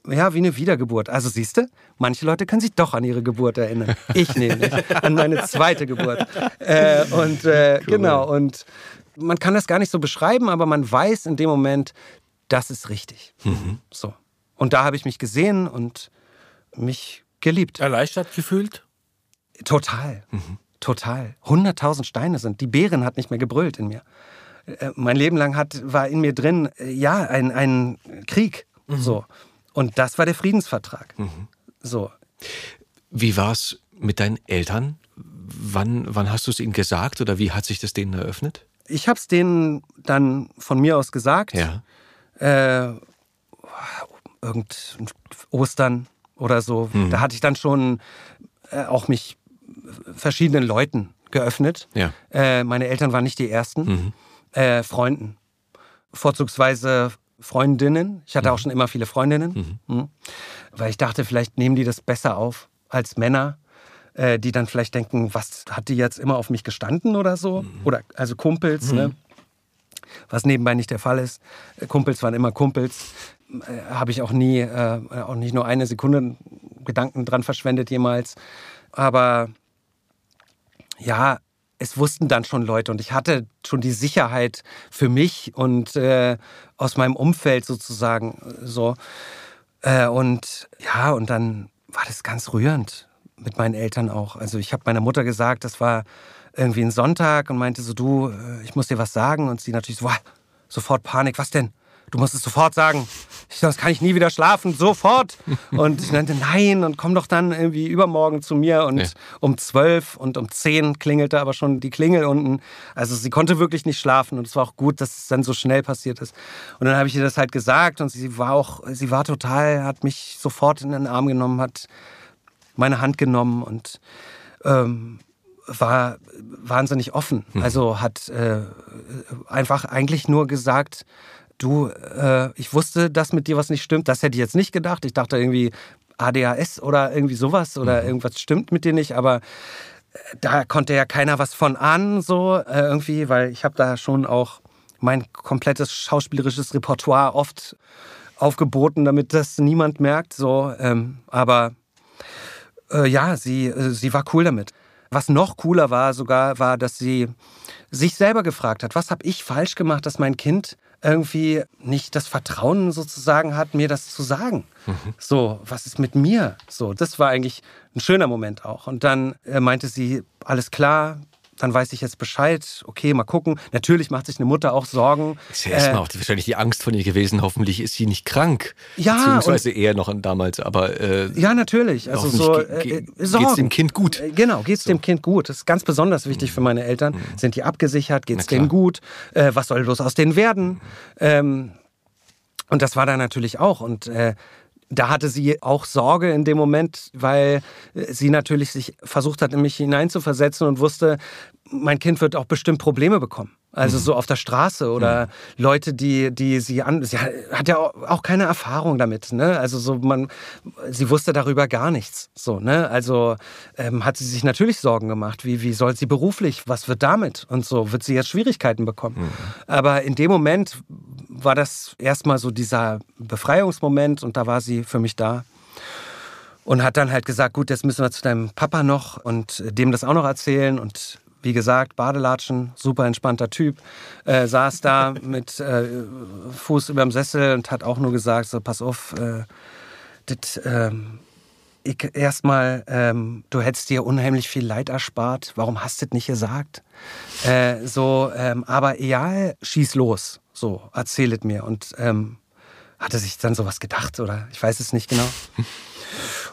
ja, wie eine Wiedergeburt. Also siehst du, manche Leute können sich doch an ihre Geburt erinnern. Ich nämlich, an meine zweite Geburt. Äh, und äh, cool. genau, und man kann das gar nicht so beschreiben, aber man weiß in dem Moment, das ist richtig. Mhm. So. Und da habe ich mich gesehen und mich geliebt. Erleichtert gefühlt? Total. Mhm. Total. 100.000 Steine sind. Die Bären hat nicht mehr gebrüllt in mir. Äh, mein Leben lang hat, war in mir drin, äh, ja, ein, ein Krieg. Mhm. So. Und das war der Friedensvertrag. Mhm. So. Wie war es mit deinen Eltern? Wann, wann hast du es ihnen gesagt oder wie hat sich das denen eröffnet? Ich habe es denen dann von mir aus gesagt. Ja. Äh, irgend Ostern oder so. Mhm. Da hatte ich dann schon äh, auch mich verschiedenen Leuten geöffnet. Ja. Äh, meine Eltern waren nicht die ersten. Mhm. Äh, Freunden. Vorzugsweise Freundinnen. Ich hatte mhm. auch schon immer viele Freundinnen. Mhm. mhm. Weil ich dachte, vielleicht nehmen die das besser auf als Männer. äh, die dann vielleicht denken, was hat die jetzt immer auf mich gestanden oder so? Mhm. Oder also Kumpels, ne? mhm. Was nebenbei nicht der Fall ist. Äh, Kumpels waren immer Kumpels. Äh, Habe ich auch nie, äh, auch nicht nur eine Sekunde Gedanken dran verschwendet jemals. Aber ja, es wussten dann schon Leute und ich hatte schon die Sicherheit für mich und äh, aus meinem Umfeld sozusagen so. Äh, und ja, und dann war das ganz rührend mit meinen Eltern auch. Also ich habe meiner Mutter gesagt, das war irgendwie ein Sonntag und meinte so, du, äh, ich muss dir was sagen. Und sie natürlich so, wow, sofort Panik, was denn? Du musst es sofort sagen. Ich sonst kann ich nie wieder schlafen, sofort. Und ich nannte nein und komm doch dann irgendwie übermorgen zu mir. Und ja. um zwölf und um zehn klingelte aber schon die Klingel unten. Also sie konnte wirklich nicht schlafen und es war auch gut, dass es dann so schnell passiert ist. Und dann habe ich ihr das halt gesagt und sie war auch, sie war total, hat mich sofort in den Arm genommen, hat meine Hand genommen und ähm, war wahnsinnig offen. Hm. Also hat äh, einfach eigentlich nur gesagt, du, äh, ich wusste, dass mit dir was nicht stimmt. Das hätte ich jetzt nicht gedacht. Ich dachte irgendwie ADHS oder irgendwie sowas oder mhm. irgendwas stimmt mit dir nicht, aber äh, da konnte ja keiner was von an, so äh, irgendwie, weil ich habe da schon auch mein komplettes schauspielerisches Repertoire oft aufgeboten, damit das niemand merkt. So, ähm, aber äh, ja, sie, äh, sie war cool damit. Was noch cooler war sogar, war, dass sie sich selber gefragt hat, was habe ich falsch gemacht, dass mein Kind irgendwie nicht das Vertrauen sozusagen hat, mir das zu sagen. Mhm. So, was ist mit mir? So, das war eigentlich ein schöner Moment auch. Und dann äh, meinte sie, alles klar, dann weiß ich jetzt Bescheid, okay, mal gucken. Natürlich macht sich eine Mutter auch Sorgen. Ist ja erstmal äh, auch wahrscheinlich die Angst von ihr gewesen, hoffentlich ist sie nicht krank. Ja. Beziehungsweise eher noch damals, aber. Äh, ja, natürlich. Also so. Äh, Sorgen. Geht's dem Kind gut? Äh, genau, geht's so. dem Kind gut. Das ist ganz besonders wichtig mhm. für meine Eltern. Mhm. Sind die abgesichert? Geht's denen gut? Äh, was soll bloß aus denen werden? Mhm. Ähm, und das war da natürlich auch. Und äh, da hatte sie auch Sorge in dem Moment, weil sie natürlich sich versucht hat, in mich hineinzuversetzen und wusste, mein Kind wird auch bestimmt Probleme bekommen. Also mhm. so auf der Straße oder mhm. Leute, die, die sie an. Sie hat ja auch keine Erfahrung damit, ne? Also so man, sie wusste darüber gar nichts. So, ne? Also ähm, hat sie sich natürlich Sorgen gemacht. Wie, wie soll sie beruflich? Was wird damit? Und so wird sie jetzt Schwierigkeiten bekommen. Mhm. Aber in dem Moment war das erstmal so dieser Befreiungsmoment und da war sie für mich da. Und hat dann halt gesagt, gut, jetzt müssen wir zu deinem Papa noch und dem das auch noch erzählen. Und wie gesagt, Badelatschen, super entspannter Typ, äh, saß da mit äh, Fuß über dem Sessel und hat auch nur gesagt, so pass auf, äh, dit, ähm, ich, erstmal, ähm, du hättest dir unheimlich viel Leid erspart, warum hast du das nicht gesagt? Äh, so, ähm, aber egal, schieß los, so, erzählet mir. Und ähm, hatte sich dann sowas gedacht oder ich weiß es nicht genau.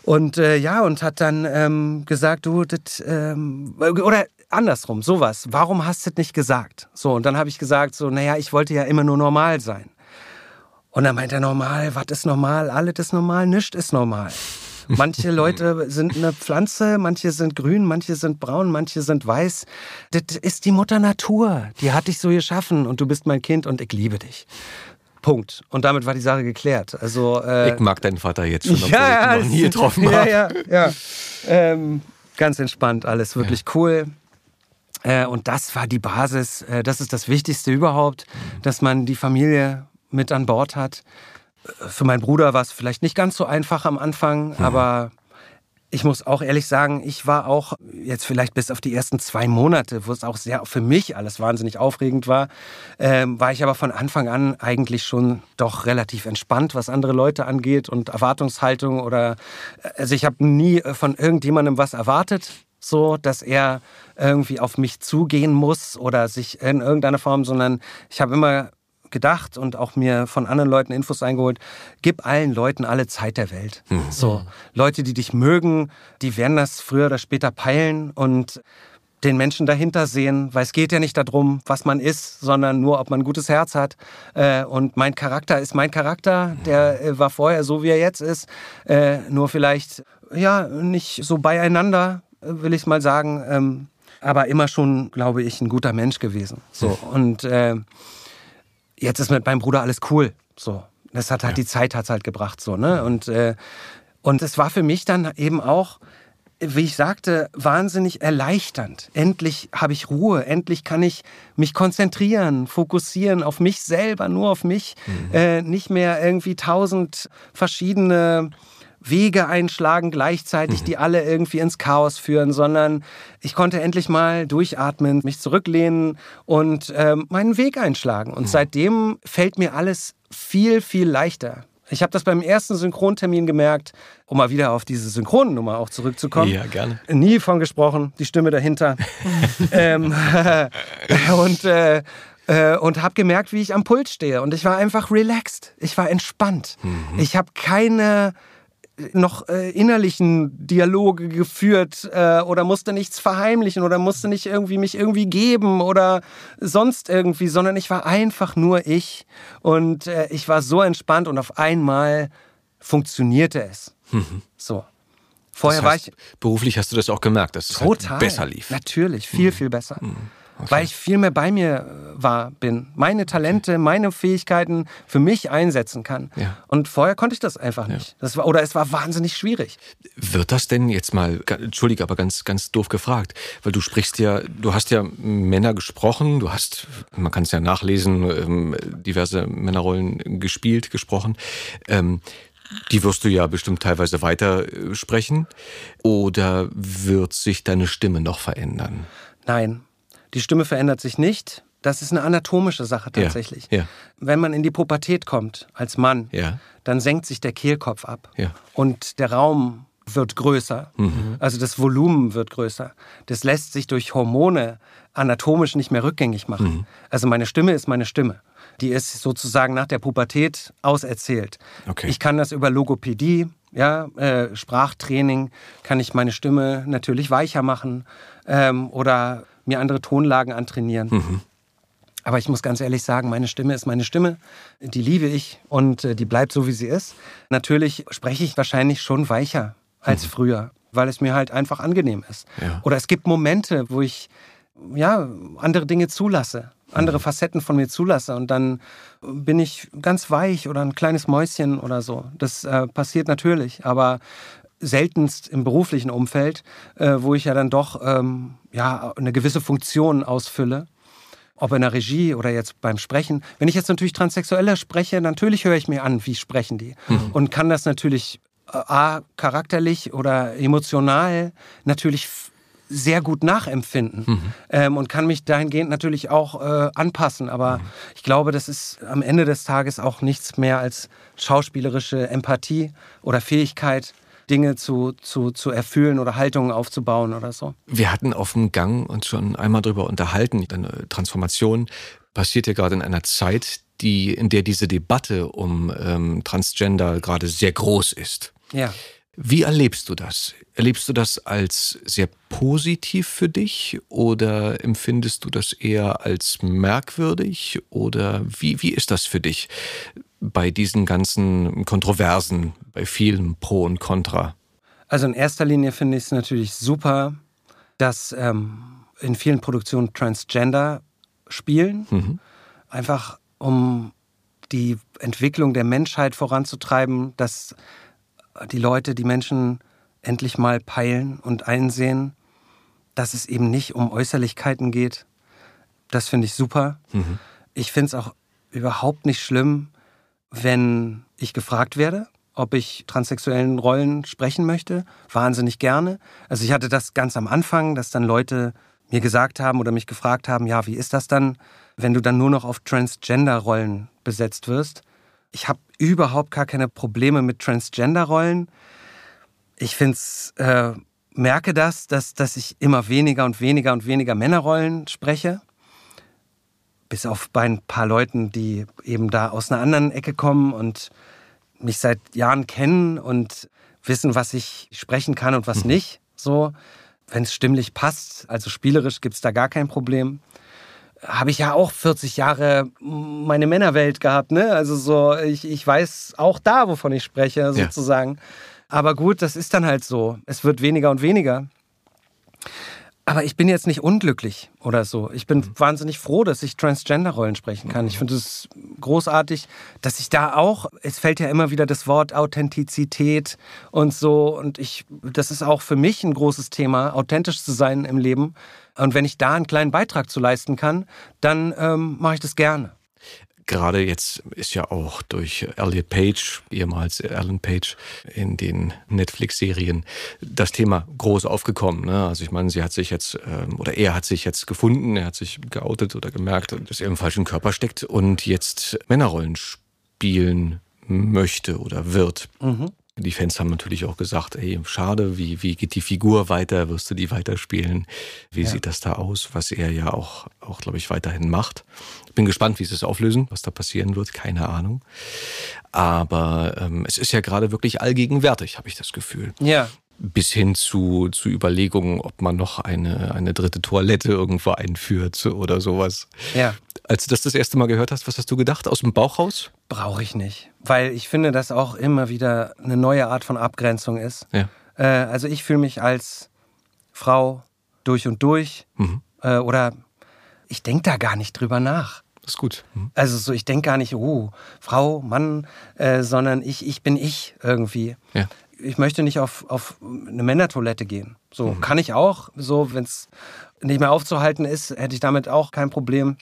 Und äh, ja, und hat dann ähm, gesagt, du, das, ähm, oder andersrum, sowas. Warum hast du das nicht gesagt? So, und dann habe ich gesagt, so, naja, ich wollte ja immer nur normal sein. Und dann meint er, normal, was ist normal? Alles ist normal, nichts ist normal. Manche Leute sind eine Pflanze, manche sind grün, manche sind braun, manche sind weiß. Das ist die Mutter Natur. Die hat dich so geschaffen und du bist mein Kind und ich liebe dich. Punkt. Und damit war die Sache geklärt. Also, äh, ich mag deinen Vater jetzt schon, obwohl ja, ich ihn noch nie getroffen habe. Ja, ja, ja. Ähm, ganz entspannt, alles wirklich ja. cool. Äh, und das war die Basis, äh, das ist das Wichtigste überhaupt, dass man die Familie mit an Bord hat. Äh, für meinen Bruder war es vielleicht nicht ganz so einfach am Anfang, mhm. aber ich muss auch ehrlich sagen, ich war auch jetzt vielleicht bis auf die ersten zwei Monate, wo es auch sehr für mich alles wahnsinnig aufregend war, ähm, war ich aber von Anfang an eigentlich schon doch relativ entspannt, was andere Leute angeht und Erwartungshaltung oder also ich habe nie von irgendjemandem was erwartet so, dass er irgendwie auf mich zugehen muss oder sich in irgendeiner Form, sondern ich habe immer gedacht und auch mir von anderen Leuten Infos eingeholt, gib allen Leuten alle Zeit der Welt. Mhm. So, Leute, die dich mögen, die werden das früher oder später peilen und den Menschen dahinter sehen, weil es geht ja nicht darum, was man ist, sondern nur, ob man ein gutes Herz hat. Äh, und mein Charakter ist mein Charakter, der äh, war vorher so, wie er jetzt ist, äh, nur vielleicht ja nicht so beieinander, will ich mal sagen. Ähm, aber immer schon, glaube ich, ein guter Mensch gewesen. So und äh, jetzt ist mit meinem Bruder alles cool. So, das hat halt ja. die Zeit hat's halt gebracht so ne und äh, und es war für mich dann eben auch wie ich sagte, wahnsinnig erleichternd. Endlich habe ich Ruhe, endlich kann ich mich konzentrieren, fokussieren auf mich selber, nur auf mich, mhm. äh, nicht mehr irgendwie tausend verschiedene Wege einschlagen gleichzeitig, mhm. die alle irgendwie ins Chaos führen, sondern ich konnte endlich mal durchatmen, mich zurücklehnen und äh, meinen Weg einschlagen. Und mhm. seitdem fällt mir alles viel, viel leichter. Ich habe das beim ersten Synchrontermin gemerkt, um mal wieder auf diese Synchronnummer auch zurückzukommen. Ja, gerne. Nie von gesprochen, die Stimme dahinter. ähm, und äh, äh, und habe gemerkt, wie ich am Pult stehe. Und ich war einfach relaxed. Ich war entspannt. Mhm. Ich habe keine noch äh, innerlichen Dialoge geführt äh, oder musste nichts verheimlichen oder musste nicht irgendwie mich irgendwie geben oder sonst irgendwie, sondern ich war einfach nur ich und äh, ich war so entspannt und auf einmal funktionierte es. Mhm. So. Vorher das heißt, war ich. Beruflich hast du das auch gemerkt, dass es halt besser lief. Natürlich, viel, mhm. viel besser. Mhm. Okay. Weil ich viel mehr bei mir äh, war, bin. Meine Talente, okay. meine Fähigkeiten für mich einsetzen kann. Ja. Und vorher konnte ich das einfach nicht. Das war, oder es war wahnsinnig schwierig. Wird das denn jetzt mal, entschuldige, aber ganz, ganz doof gefragt, weil du sprichst ja, du hast ja Männer gesprochen, du hast, man kann es ja nachlesen, ähm, diverse Männerrollen gespielt, gesprochen. Ähm, die wirst du ja bestimmt teilweise weiter äh, sprechen. Oder wird sich deine Stimme noch verändern? Nein, die Stimme verändert sich nicht. Das ist eine anatomische Sache tatsächlich. Ja, ja. Wenn man in die Pubertät kommt als Mann, ja. dann senkt sich der Kehlkopf ab und der Raum wird größer. Mhm. Also das Volumen wird größer. Das lässt sich durch Hormone anatomisch nicht mehr rückgängig machen. Mhm. Also meine Stimme ist meine Stimme. Die ist sozusagen nach der Pubertät auserzählt. Okay. Ich kann das über Logopädie, ja, äh, Sprachtraining, kann ich meine Stimme natürlich weicher machen ähm, oder mir andere Tonlagen antrainieren. Mhm. Aber ich muss ganz ehrlich sagen, meine Stimme ist meine Stimme. Die liebe ich und äh, die bleibt so, wie sie ist. Natürlich spreche ich wahrscheinlich schon weicher als mhm. früher, weil es mir halt einfach angenehm ist. Ja. Oder es gibt Momente, wo ich ja, andere Dinge zulasse, andere mhm. Facetten von mir zulasse und dann bin ich ganz weich oder ein kleines Mäuschen oder so. Das äh, passiert natürlich, aber seltenst im beruflichen Umfeld, äh, wo ich ja dann doch ähm, ja, eine gewisse Funktion ausfülle. Ob in der Regie oder jetzt beim Sprechen. Wenn ich jetzt natürlich Transsexuelle spreche, natürlich höre ich mir an, wie sprechen die. Mhm. Und kann das natürlich äh, A, charakterlich oder emotional natürlich sehr gut nachempfinden mhm. ähm, und kann mich dahingehend natürlich auch äh, anpassen. Aber mhm. ich glaube, das ist am Ende des Tages auch nichts mehr als schauspielerische Empathie oder Fähigkeit, Dinge zu, zu, zu erfüllen oder Haltungen aufzubauen oder so. Wir hatten auf dem Gang uns schon einmal darüber unterhalten. Deine Transformation passiert ja gerade in einer Zeit, die, in der diese Debatte um ähm, Transgender gerade sehr groß ist. Ja. Wie erlebst du das? Erlebst du das als sehr positiv für dich oder empfindest du das eher als merkwürdig oder wie, wie ist das für dich bei diesen ganzen Kontroversen, bei vielen Pro und Contra? Also in erster Linie finde ich es natürlich super, dass ähm, in vielen Produktionen Transgender spielen, mhm. einfach um die Entwicklung der Menschheit voranzutreiben, dass die Leute, die Menschen endlich mal peilen und einsehen, dass es eben nicht um Äußerlichkeiten geht. Das finde ich super. Mhm. Ich finde es auch überhaupt nicht schlimm, wenn ich gefragt werde, ob ich transsexuellen Rollen sprechen möchte. Wahnsinnig gerne. Also ich hatte das ganz am Anfang, dass dann Leute mir gesagt haben oder mich gefragt haben, ja, wie ist das dann, wenn du dann nur noch auf Transgender-Rollen besetzt wirst? Ich habe überhaupt gar keine Probleme mit Transgender-Rollen. Ich find's, äh, merke das, dass, dass ich immer weniger und weniger und weniger Männerrollen spreche. Bis auf bei ein paar Leuten, die eben da aus einer anderen Ecke kommen und mich seit Jahren kennen und wissen, was ich sprechen kann und was mhm. nicht. So, wenn es stimmlich passt, also spielerisch gibt es da gar kein Problem habe ich ja auch 40 Jahre meine Männerwelt gehabt, ne? Also so, ich, ich weiß auch da, wovon ich spreche, sozusagen. Ja. Aber gut, das ist dann halt so. Es wird weniger und weniger. Aber ich bin jetzt nicht unglücklich oder so. Ich bin mhm. wahnsinnig froh, dass ich Transgender-Rollen sprechen kann. Ich finde es großartig, dass ich da auch, es fällt ja immer wieder das Wort Authentizität und so. Und ich, das ist auch für mich ein großes Thema, authentisch zu sein im Leben. Und wenn ich da einen kleinen Beitrag zu leisten kann, dann ähm, mache ich das gerne gerade jetzt ist ja auch durch Elliot Page, ehemals Alan Page, in den Netflix-Serien das Thema groß aufgekommen. Ne? Also ich meine, sie hat sich jetzt, ähm, oder er hat sich jetzt gefunden, er hat sich geoutet oder gemerkt, dass er im falschen Körper steckt und jetzt Männerrollen spielen möchte oder wird. Mhm. Die Fans haben natürlich auch gesagt, ey, schade, wie, wie geht die Figur weiter? Wirst du die weiterspielen? Wie ja. sieht das da aus? Was er ja auch, auch glaube ich, weiterhin macht. Bin gespannt, wie sie es auflösen, was da passieren wird. Keine Ahnung. Aber ähm, es ist ja gerade wirklich allgegenwärtig, habe ich das Gefühl. Ja bis hin zu, zu Überlegungen, ob man noch eine, eine dritte Toilette irgendwo einführt oder sowas. Ja. Als du das das erste Mal gehört hast, was hast du gedacht? Aus dem Bauch raus? Brauche ich nicht. Weil ich finde, dass auch immer wieder eine neue Art von Abgrenzung ist. Ja. Äh, also ich fühle mich als Frau durch und durch. Mhm. Äh, oder ich denke da gar nicht drüber nach. Das ist gut. Mhm. Also so, ich denke gar nicht, oh, Frau, Mann, äh, sondern ich, ich bin ich irgendwie. Ja ich möchte nicht auf, auf eine Männertoilette gehen. So mhm. kann ich auch. So, wenn es nicht mehr aufzuhalten ist, hätte ich damit auch kein Problem.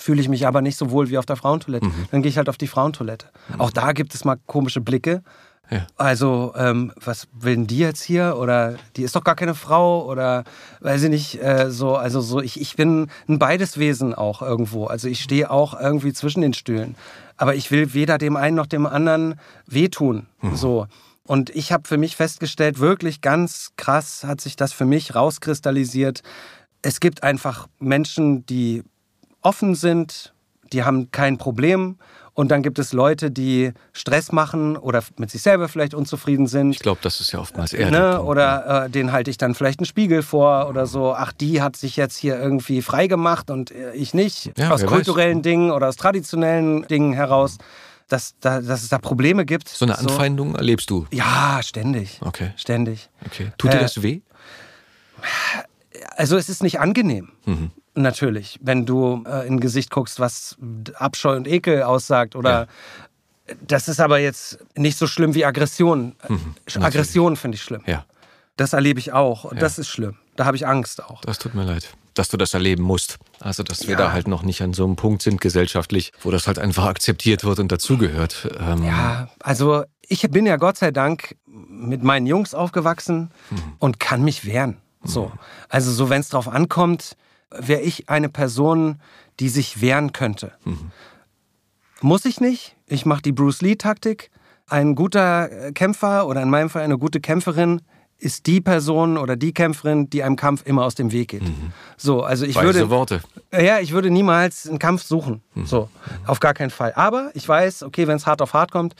Fühle ich mich aber nicht so wohl wie auf der Frauentoilette. Mhm. Dann gehe ich halt auf die Frauentoilette. Mhm. Auch da gibt es mal komische Blicke. Ja. Also, ähm, was will denn die jetzt hier? Oder die ist doch gar keine Frau oder weiß ich nicht, äh, so, also so, ich, ich bin ein Beideswesen auch irgendwo. Also ich stehe auch irgendwie zwischen den Stühlen. Aber ich will weder dem einen noch dem anderen wehtun. Mhm. So. Und ich habe für mich festgestellt, wirklich ganz krass hat sich das für mich rauskristallisiert. Es gibt einfach Menschen, die offen sind, die haben kein Problem. Und dann gibt es Leute, die Stress machen oder mit sich selber vielleicht unzufrieden sind. Ich glaube, das ist ja oftmals eher. Ne? Oder äh, den halte ich dann vielleicht einen Spiegel vor oder so. Ach, die hat sich jetzt hier irgendwie frei gemacht und äh, ich nicht. Ja, aus kulturellen weiß. Dingen oder aus traditionellen Dingen heraus. Dass, da, dass es da Probleme gibt. So eine Anfeindung so. erlebst du? Ja, ständig. Okay. Ständig. Okay. Tut dir äh, das weh? Also es ist nicht angenehm. Mhm. Natürlich, wenn du äh, in ein Gesicht guckst, was Abscheu und Ekel aussagt oder ja. das ist aber jetzt nicht so schlimm wie Aggression. Mhm, Aggression finde ich schlimm. Ja. Das erlebe ich auch und ja. das ist schlimm. Da habe ich Angst auch. Das tut mir leid dass du das erleben musst. Also, dass wir ja. da halt noch nicht an so einem Punkt sind gesellschaftlich, wo das halt einfach akzeptiert wird und dazugehört. Ähm ja, also ich bin ja Gott sei Dank mit meinen Jungs aufgewachsen mhm. und kann mich wehren. So. Mhm. Also, so wenn es drauf ankommt, wäre ich eine Person, die sich wehren könnte. Mhm. Muss ich nicht. Ich mache die Bruce Lee-Taktik. Ein guter Kämpfer oder in meinem Fall eine gute Kämpferin ist die Person oder die Kämpferin, die einem Kampf immer aus dem Weg geht. Mhm. So, also ich Weise würde Worte. Ja, ich würde niemals einen Kampf suchen. Mhm. So, auf gar keinen Fall. Aber ich weiß, okay, wenn es hart auf hart kommt,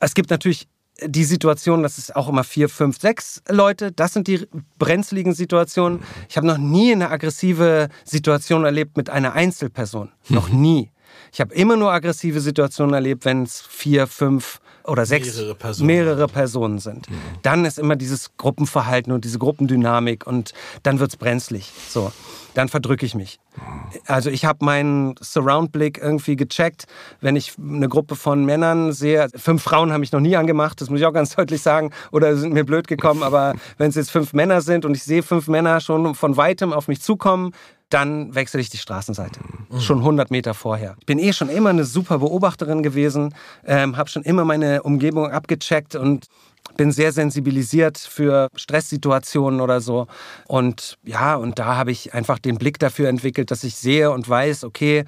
es gibt natürlich die Situation, das ist auch immer vier, fünf, sechs Leute. Das sind die brenzligen Situationen. Ich habe noch nie eine aggressive Situation erlebt mit einer Einzelperson. Noch mhm. nie. Ich habe immer nur aggressive Situationen erlebt, wenn es vier, fünf oder sechs mehrere Personen, mehrere Personen sind. Mhm. Dann ist immer dieses Gruppenverhalten und diese Gruppendynamik und dann wird es brenzlig. So, dann verdrücke ich mich. Mhm. Also ich habe meinen Surround-Blick irgendwie gecheckt, wenn ich eine Gruppe von Männern sehe. Fünf Frauen haben mich noch nie angemacht, das muss ich auch ganz deutlich sagen, oder sind mir blöd gekommen. Aber wenn es jetzt fünf Männer sind und ich sehe fünf Männer schon von weitem auf mich zukommen, dann wechsle ich die Straßenseite. Mhm. Schon 100 Meter vorher. Ich bin eh schon immer eine super Beobachterin gewesen, ähm, habe schon immer meine Umgebung abgecheckt und bin sehr sensibilisiert für Stresssituationen oder so. Und ja, und da habe ich einfach den Blick dafür entwickelt, dass ich sehe und weiß, okay,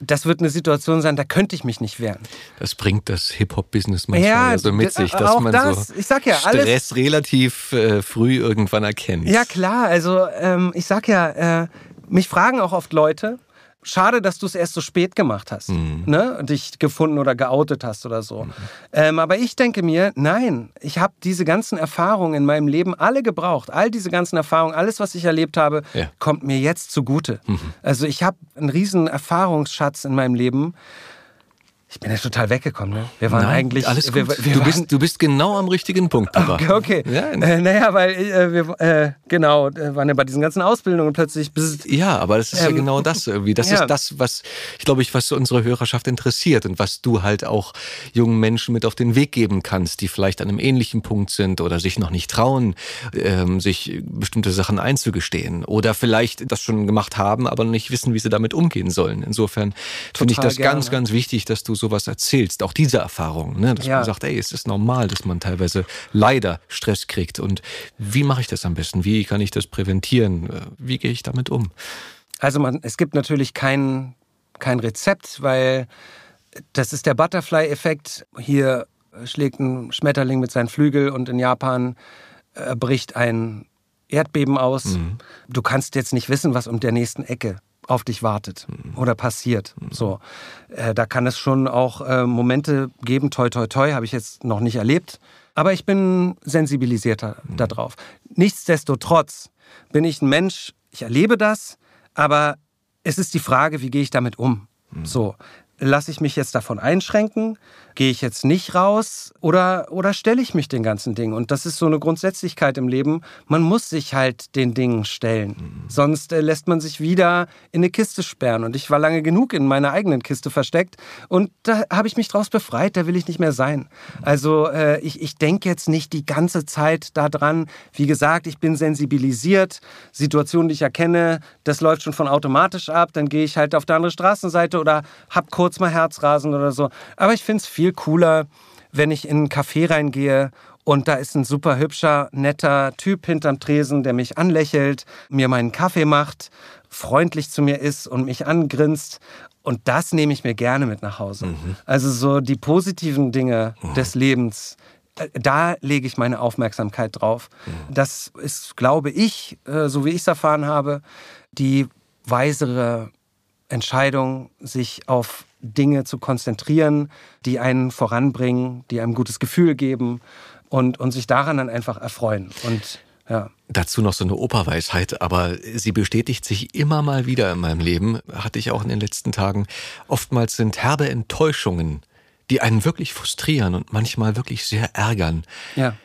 das wird eine Situation sein, da könnte ich mich nicht wehren. Das bringt das Hip-Hop-Business manchmal ja, so mit sich, dass man das, so ich sag ja, Stress relativ äh, früh irgendwann erkennt. Ja klar, also ähm, ich sag ja, äh, mich fragen auch oft Leute, schade, dass du es erst so spät gemacht hast, mhm. ne? dich gefunden oder geoutet hast oder so. Mhm. Ähm, aber ich denke mir, nein, ich habe diese ganzen Erfahrungen in meinem Leben alle gebraucht. All diese ganzen Erfahrungen, alles, was ich erlebt habe, ja. kommt mir jetzt zugute. Mhm. Also ich habe einen riesen Erfahrungsschatz in meinem Leben. Ich bin ja total weggekommen. Ne? Wir waren Nein, eigentlich. Alles gut. Wir, wir du, bist, du bist genau am richtigen Punkt, Papa. Okay, okay. Ja, äh, naja, weil äh, wir, äh, genau, äh, waren ja bei diesen ganzen Ausbildungen plötzlich. Ja, aber das ist ähm, ja genau das irgendwie. Das ja. ist das, was, ich glaube ich, was unsere Hörerschaft interessiert und was du halt auch jungen Menschen mit auf den Weg geben kannst, die vielleicht an einem ähnlichen Punkt sind oder sich noch nicht trauen, ähm, sich bestimmte Sachen einzugestehen oder vielleicht das schon gemacht haben, aber nicht wissen, wie sie damit umgehen sollen. Insofern finde ich das gerne. ganz, ganz wichtig, dass du sowas erzählst. Auch diese Erfahrung, ne? dass Ja. man sagt, ey, es ist normal, dass man teilweise leider Stress kriegt. Und wie mache ich das am besten? Wie kann ich das präventieren? Äh, Wie gehe ich damit um? Also man, es gibt natürlich kein, kein Rezept, weil das ist der Butterfly-Effekt. Hier schlägt ein Schmetterling mit seinen Flügel und in Japan äh, bricht ein Erdbeben aus. Mhm. Du kannst jetzt nicht wissen, was um der nächsten Ecke auf dich wartet Mhm. oder passiert. So, äh, da kann es schon auch äh, Momente geben. Toi, toi, toi, habe ich jetzt noch nicht erlebt. Aber ich bin sensibilisierter Mhm. darauf. Nichtsdestotrotz bin ich ein Mensch. Ich erlebe das, aber es ist die Frage, wie gehe ich damit um? So, lasse ich mich jetzt davon einschränken? Gehe ich jetzt nicht raus? Oder, oder stelle ich mich den ganzen Dingen? Und das ist so eine Grundsätzlichkeit im Leben. Man muss sich halt den Dingen stellen. Sonst äh, lässt man sich wieder in eine Kiste sperren. Und ich war lange genug in meiner eigenen Kiste versteckt. Und da habe ich mich draus befreit. Da will ich nicht mehr sein. Also äh, ich, ich denke jetzt nicht die ganze Zeit daran. Wie gesagt, ich bin sensibilisiert. Situationen, die ich erkenne, das läuft schon von automatisch ab. Dann gehe ich halt auf der andere Straßenseite oder hab kurz mal Herzrasen oder so. Aber ich finde es viel cooler, wenn ich in einen Café reingehe und da ist ein super hübscher, netter Typ hinterm Tresen, der mich anlächelt, mir meinen Kaffee macht, freundlich zu mir ist und mich angrinst. Und das nehme ich mir gerne mit nach Hause. Also so die positiven Dinge des Lebens, äh, da lege ich meine Aufmerksamkeit drauf. Das ist, glaube ich, äh, so wie ich es erfahren habe, die weisere Entscheidung, sich auf Dinge zu konzentrieren, die einen voranbringen, die einem ein gutes Gefühl geben und, und sich daran dann einfach erfreuen. Und ja. Dazu noch so eine Operweisheit, aber sie bestätigt sich immer mal wieder in meinem Leben, hatte ich auch in den letzten Tagen. Oftmals sind herbe Enttäuschungen, die einen wirklich frustrieren und manchmal wirklich sehr ärgern, Ja,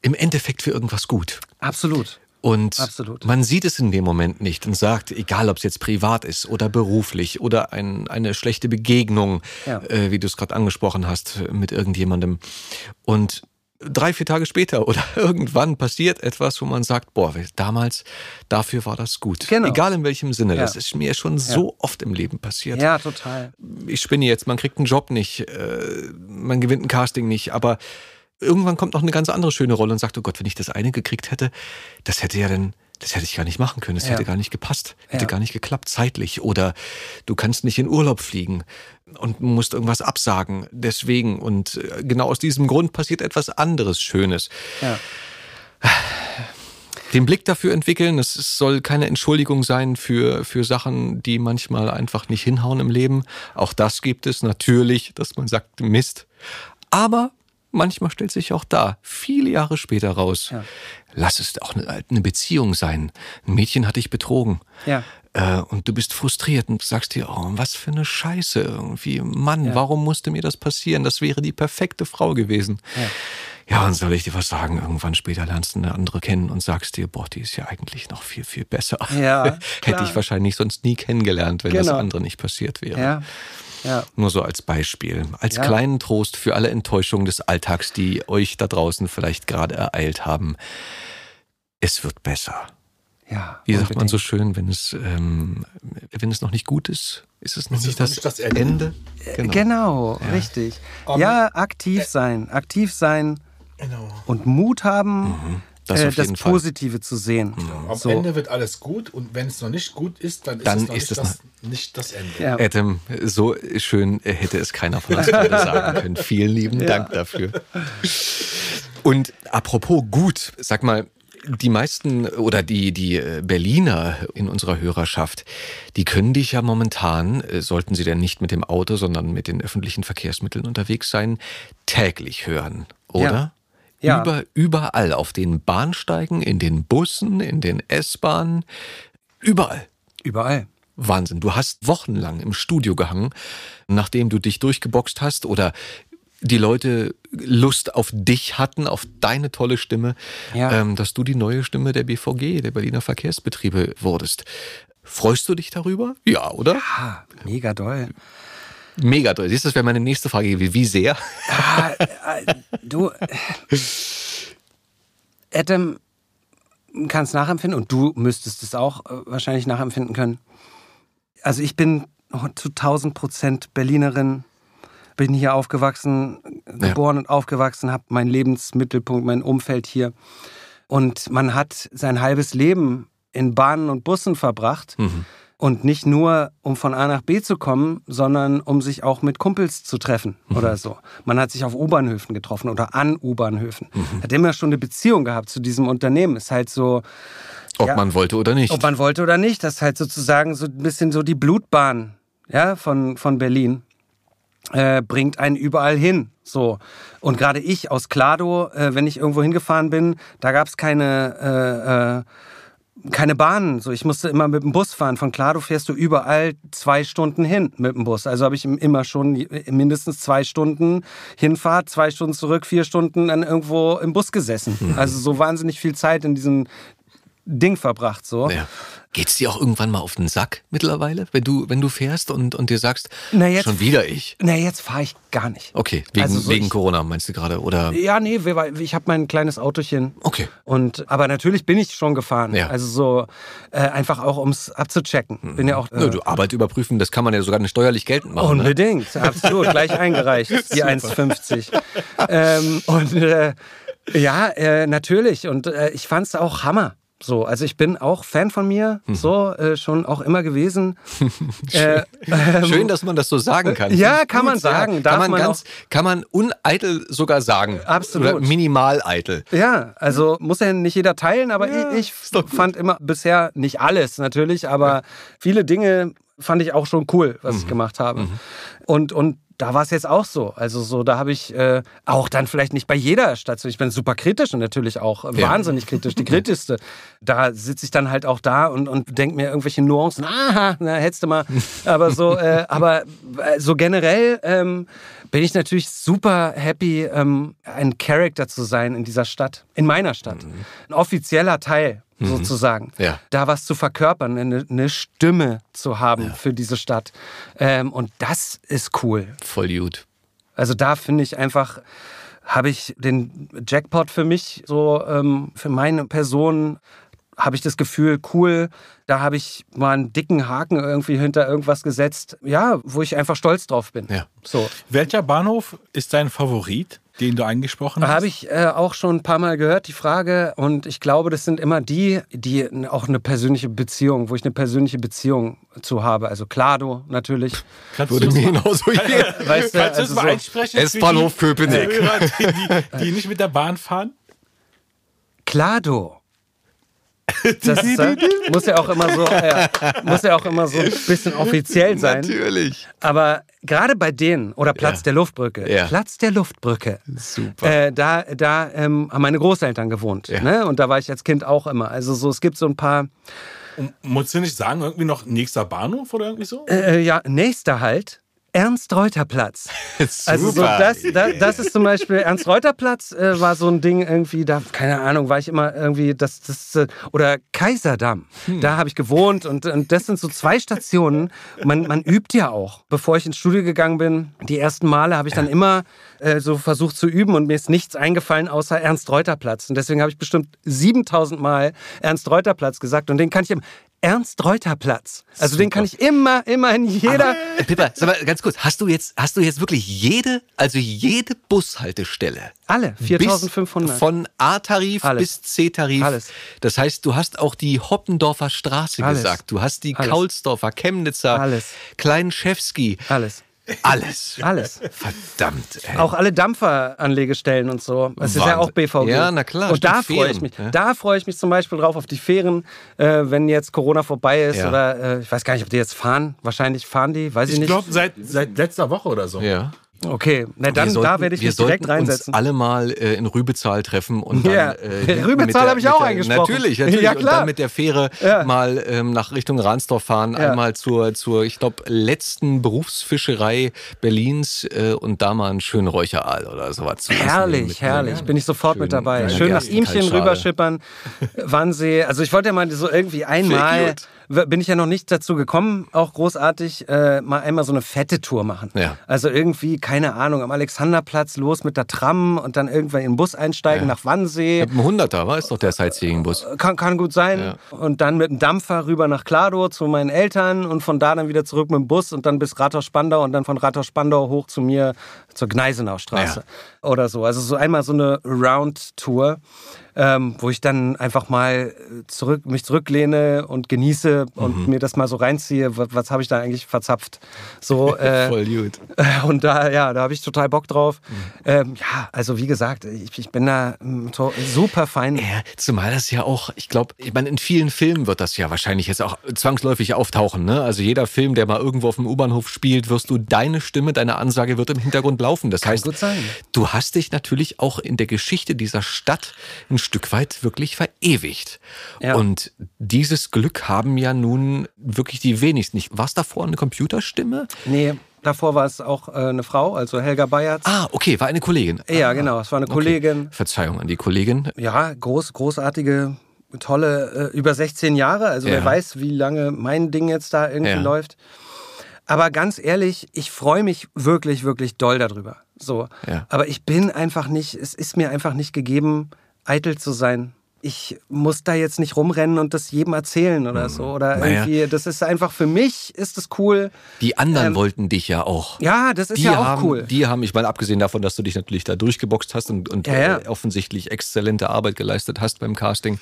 im Endeffekt für irgendwas gut. absolut. Und Absolut. man sieht es in dem Moment nicht und sagt, egal ob es jetzt privat ist oder beruflich oder ein, eine schlechte Begegnung, Ja. äh, wie du es gerade angesprochen hast, mit irgendjemandem. Und drei, vier Tage später oder irgendwann passiert etwas, wo man sagt, boah, damals, dafür war das gut. Genau. Egal in welchem Sinne. Ja. Das ist mir schon so oft im Leben passiert. Ja, total. Ich spinne jetzt, man kriegt einen Job nicht, äh, man gewinnt ein Casting nicht, aber irgendwann kommt noch eine ganz andere schöne Rolle und sagt, oh Gott, wenn ich das eine gekriegt hätte, das hätte ja dann, das hätte ich gar nicht machen können, das Ja. hätte gar nicht gepasst, hätte Ja. gar nicht geklappt zeitlich oder du kannst nicht in Urlaub fliegen und musst irgendwas absagen deswegen und äh, genau aus diesem Grund passiert etwas anderes Schönes. Ja. Den Blick dafür entwickeln, es es soll keine Entschuldigung sein für, für Sachen, die manchmal einfach nicht hinhauen im Leben. Auch das gibt es natürlich, dass man sagt, Mist. Aber manchmal stellt sich auch da, viele Jahre später raus, Ja. lass es auch eine, Beziehung sein. Ein Mädchen hat dich betrogen. Ja. Äh, und du bist frustriert und sagst dir, oh, was für eine Scheiße irgendwie. Mann, Ja. warum musste mir das passieren? Das wäre die perfekte Frau gewesen. Ja. Und soll ich dir was sagen? Irgendwann später lernst du eine andere kennen und sagst dir, boah, die ist ja eigentlich noch viel, viel besser. Ja, Hätte ich wahrscheinlich sonst nie kennengelernt, wenn das Genau. andere nicht passiert wäre. Ja. Ja. Nur so als Beispiel. Als Ja. kleinen Trost für alle Enttäuschungen des Alltags, die euch da draußen vielleicht gerade ereilt haben. Es wird besser. Ja. Wie sagt man so schön, wenn es, ähm, wenn es noch nicht gut ist, ist es noch, Ist nicht, das das Ende? Ende? Genau, richtig. Aber- ja, aktiv sein. Aktiv sein Genau. und Mut haben, Mhm. Das äh, das Fall. Positive zu sehen. Am So. Ende wird alles gut und wenn es noch nicht gut ist, dann ist Dann es noch ist nicht, es das, nicht das Ende. Ja. Adam, so schön hätte es keiner von uns gerade sagen können. Vielen lieben Dank dafür. Und apropos gut, sag mal, die meisten oder die, die äh, Berliner in unserer Hörerschaft, die können dich ja momentan, äh, sollten sie denn nicht mit dem Auto, sondern mit den öffentlichen Verkehrsmitteln unterwegs sein, täglich hören, oder? Ja. Über, überall, auf den Bahnsteigen, in den Bussen, in den S-Bahnen, überall. Überall. Wahnsinn. Du hast wochenlang im Studio gehangen, nachdem du dich durchgeboxt hast oder die Leute Lust auf dich hatten, auf deine tolle Stimme, ja. ähm, dass du die neue Stimme der BVG, der Berliner Verkehrsbetriebe wurdest. Freust du dich darüber? Ja, oder? Ja, mega doll. Mega doll. Siehst du, das wäre meine nächste Frage. Wie, wie sehr? Ja, äh, du, Adam kann es nachempfinden und du müsstest es auch äh, wahrscheinlich nachempfinden können. Also ich bin zu 1000 Prozent Berlinerin, bin hier aufgewachsen, geboren ja. und aufgewachsen, habe meinen Lebensmittelpunkt, mein Umfeld hier. Und man hat sein halbes Leben in Bahnen und Bussen verbracht. Mhm. Und nicht nur, um von A nach B zu kommen, sondern um sich auch mit Kumpels zu treffen mhm. oder so. Man hat sich auf U-Bahnhöfen getroffen oder an U-Bahnhöfen. Mhm. Hat immer schon eine Beziehung gehabt zu diesem Unternehmen. Ist halt so. Ob ja, man wollte oder nicht. Ob man wollte oder nicht. Das ist halt sozusagen so ein bisschen so die Blutbahn ja, von, von Berlin. Äh, bringt einen überall hin. So. Und gerade ich aus Klado, äh, wenn ich irgendwo hingefahren bin, da gab es keine, äh, äh, keine Bahnen. So, ich musste immer mit dem Bus fahren. Von Klado fährst du überall zwei Stunden hin mit dem Bus. Also habe ich immer schon mindestens zwei Stunden Hinfahrt, zwei Stunden zurück, vier Stunden dann irgendwo im Bus gesessen. Mhm. Also so wahnsinnig viel Zeit in diesem Ding verbracht. So. Ja. Geht es dir auch irgendwann mal auf den Sack mittlerweile, wenn du, wenn du fährst und, und dir sagst, jetzt, schon wieder ich? Na, jetzt fahre ich gar nicht. Okay, wegen, also so wegen ich, Corona meinst du gerade? oder? Ja, nee, ich habe mein kleines Autochen. Okay. Und, aber natürlich bin ich schon gefahren. Ja. Also so äh, einfach auch, um es abzuchecken. Mhm. Bin ja auch, äh, ja, du Arbeit überprüfen, das kann man ja sogar nicht steuerlich geltend machen. Ne? Unbedingt, ne? absolut. Gleich eingereicht, die 1,50. ähm, und äh, ja, äh, natürlich. Und äh, ich fand es auch Hammer. So, also ich bin auch Fan von mir, mhm. so äh, schon auch immer gewesen. Schön. Äh, ähm, Schön, dass man das so sagen kann. Ja, kann man sagen. Kann man, man, ganz, kann man uneitel sogar sagen. Absolut. Oder minimal eitel. Ja, also muss ja nicht jeder teilen, aber ja, ich, ich fand immer bisher nicht alles natürlich, aber ja. viele Dinge fand ich auch schon cool, was mhm. ich gemacht habe. Mhm. Und, und da war es jetzt auch so. Also so, da habe ich äh, auch dann vielleicht nicht bei jeder Station. Ich bin super kritisch und natürlich auch ja. wahnsinnig kritisch, die kritischste. Da sitze ich dann halt auch da und, und denke mir irgendwelche Nuancen. Aha, na hättest du mal. Aber so, äh, aber äh, so generell ähm, bin ich natürlich super happy, ähm, ein Character zu sein in dieser Stadt, in meiner Stadt, mhm. ein offizieller Teil mhm. sozusagen. Ja. Da was zu verkörpern, eine, eine Stimme zu haben ja. für diese Stadt. Ähm, und das ist cool. Voll gut. Also da finde ich einfach, habe ich den Jackpot für mich, so ähm, für meine Person, habe ich das Gefühl, cool, da habe ich mal einen dicken Haken irgendwie hinter irgendwas gesetzt, ja, wo ich einfach stolz drauf bin. Ja. So. Welcher Bahnhof ist dein Favorit? Den du angesprochen hast? Habe ich äh, auch schon ein paar Mal gehört, die Frage. Und ich glaube, das sind immer die, die auch eine persönliche Beziehung, wo ich eine persönliche Beziehung zu habe. Also Klado natürlich. Kannst Würde mir genauso gehen. Weißt du, Kannst also mal so einsprechen? S-Bahnhof Köpenick. Die, die, die nicht mit der Bahn fahren? Klado. Das äh, muss ja auch immer so, äh, muss ja auch immer so ein bisschen offiziell sein. Natürlich. Aber gerade bei denen oder Platz ja. der Luftbrücke, ja. Platz der Luftbrücke. Super. Äh, da, da ähm, haben meine Großeltern gewohnt, ja. ne? Und da war ich als Kind auch immer. Also so, es gibt so ein paar. Und musst du nicht sagen, irgendwie noch nächster Bahnhof oder irgendwie so? Äh, ja, nächster halt. Ernst-Reuter-Platz. also so das, das, das, ist zum Beispiel Ernst-Reuter-Platz äh, war so ein Ding irgendwie, da, keine Ahnung, war ich immer irgendwie, das, das äh, oder Kaiserdamm, hm. da habe ich gewohnt und, und das sind so zwei Stationen. Man, man übt ja auch. Bevor ich ins Studio gegangen bin, die ersten Male habe ich dann immer äh, so versucht zu üben und mir ist nichts eingefallen außer Ernst-Reuter-Platz. Und deswegen habe ich bestimmt 7000 Mal Ernst-Reuter-Platz gesagt und den kann ich im Ernst-Reuter-Platz. Also Super. den kann ich immer, immer in jeder. Aber, äh, Pippa, sag mal ganz kurz, hast du jetzt, hast du jetzt wirklich jede, also jede Bushaltestelle? Alle, 4500. Von A-Tarif bis C-Tarif. Alles. Das heißt, du hast auch die Hoppendorfer Straße Alles. gesagt. Du hast die Alles. Kaulsdorfer, Chemnitzer, Alles. Kleinschewski. Alles. Alles. Alles. Verdammt. Ey. Auch alle Dampferanlegestellen und so. Das Wahnsinn. ist ja auch BVG. Ja, na klar. Und da freue ich mich. Ja? Da freue ich mich zum Beispiel drauf auf die Fähren, äh, wenn jetzt Corona vorbei ist ja. oder äh, ich weiß gar nicht, ob die jetzt fahren. Wahrscheinlich fahren die, weiß ich, ich nicht. Ich glaube seit, seit letzter Woche oder so. Ja. Okay, na dann sollten, da werde ich mich direkt reinsetzen. Wir uns alle mal äh, in Rübezahl treffen und dann. Ja. Äh, Rübezahl habe ich auch der, eingesprochen. Natürlich, natürlich. Ja, klar. Und dann mit der Fähre ja. mal ähm, nach Richtung Ransdorf fahren, ja. einmal zur, zur ich glaube, letzten Berufsfischerei Berlins äh, und da mal einen schönen Räucheraal oder sowas zu Herrlich, herrlich. Bin ich sofort Schön, mit dabei. Schön nach Ihmchen rüberschippern. Wannsee. Also ich wollte ja mal so irgendwie einmal bin ich ja noch nicht dazu gekommen, auch großartig, äh, mal einmal so eine fette Tour machen. Ja. Also irgendwie, keine Ahnung, am Alexanderplatz los mit der Tram und dann irgendwann in den Bus einsteigen ja. nach Wannsee. Mit dem 100er war es doch der Sightseeing-Bus. Äh, kann, kann gut sein. Ja. Und dann mit dem Dampfer rüber nach Klado zu meinen Eltern und von da dann wieder zurück mit dem Bus und dann bis Rathaus-Spandau und dann von Rathaus-Spandau hoch zu mir zur Gneisenaustraße oder so. Also so einmal so eine Round-Tour ähm, wo ich dann einfach mal zurück, mich zurücklehne und genieße und mhm. mir das mal so reinziehe, was, was habe ich da eigentlich verzapft. So, äh, Voll gut. Und da, ja, da habe ich total Bock drauf. Mhm. Ähm, ja, also wie gesagt, ich, ich bin da mm, super fein. Ja, zumal das ja auch, ich glaube, ich meine, in vielen Filmen wird das ja wahrscheinlich jetzt auch zwangsläufig auftauchen. Ne? Also jeder Film, der mal irgendwo auf dem U-Bahnhof spielt, wirst du deine Stimme, deine Ansage wird im Hintergrund laufen. Das Kann heißt, du hast dich natürlich auch in der Geschichte dieser Stadt ein Stück weit wirklich verewigt. Ja. Und dieses Glück haben ja nun wirklich die wenigsten. War es davor eine Computerstimme? Nee. Davor war es auch äh, eine Frau, also Helga Bayertz. Ah, okay, war eine Kollegin. Ja, genau, es war eine okay. Kollegin. Verzeihung an die Kollegin. Ja, groß, großartige, tolle, äh, über 16 Jahre. Also ja. wer weiß, wie lange mein Ding jetzt da irgendwie ja. läuft. Aber ganz ehrlich, ich freue mich wirklich, wirklich doll darüber. So. Ja. Aber ich bin einfach nicht, es ist mir einfach nicht gegeben, eitel zu sein ich muss da jetzt nicht rumrennen und das jedem erzählen oder so. Oder naja. irgendwie, das ist einfach für mich, ist das cool. Die anderen ähm, wollten dich ja auch. Ja, das ist die ja auch haben, cool. Die haben, ich meine, abgesehen davon, dass du dich natürlich da durchgeboxt hast und, und ja, ja. Äh, offensichtlich exzellente Arbeit geleistet hast beim Casting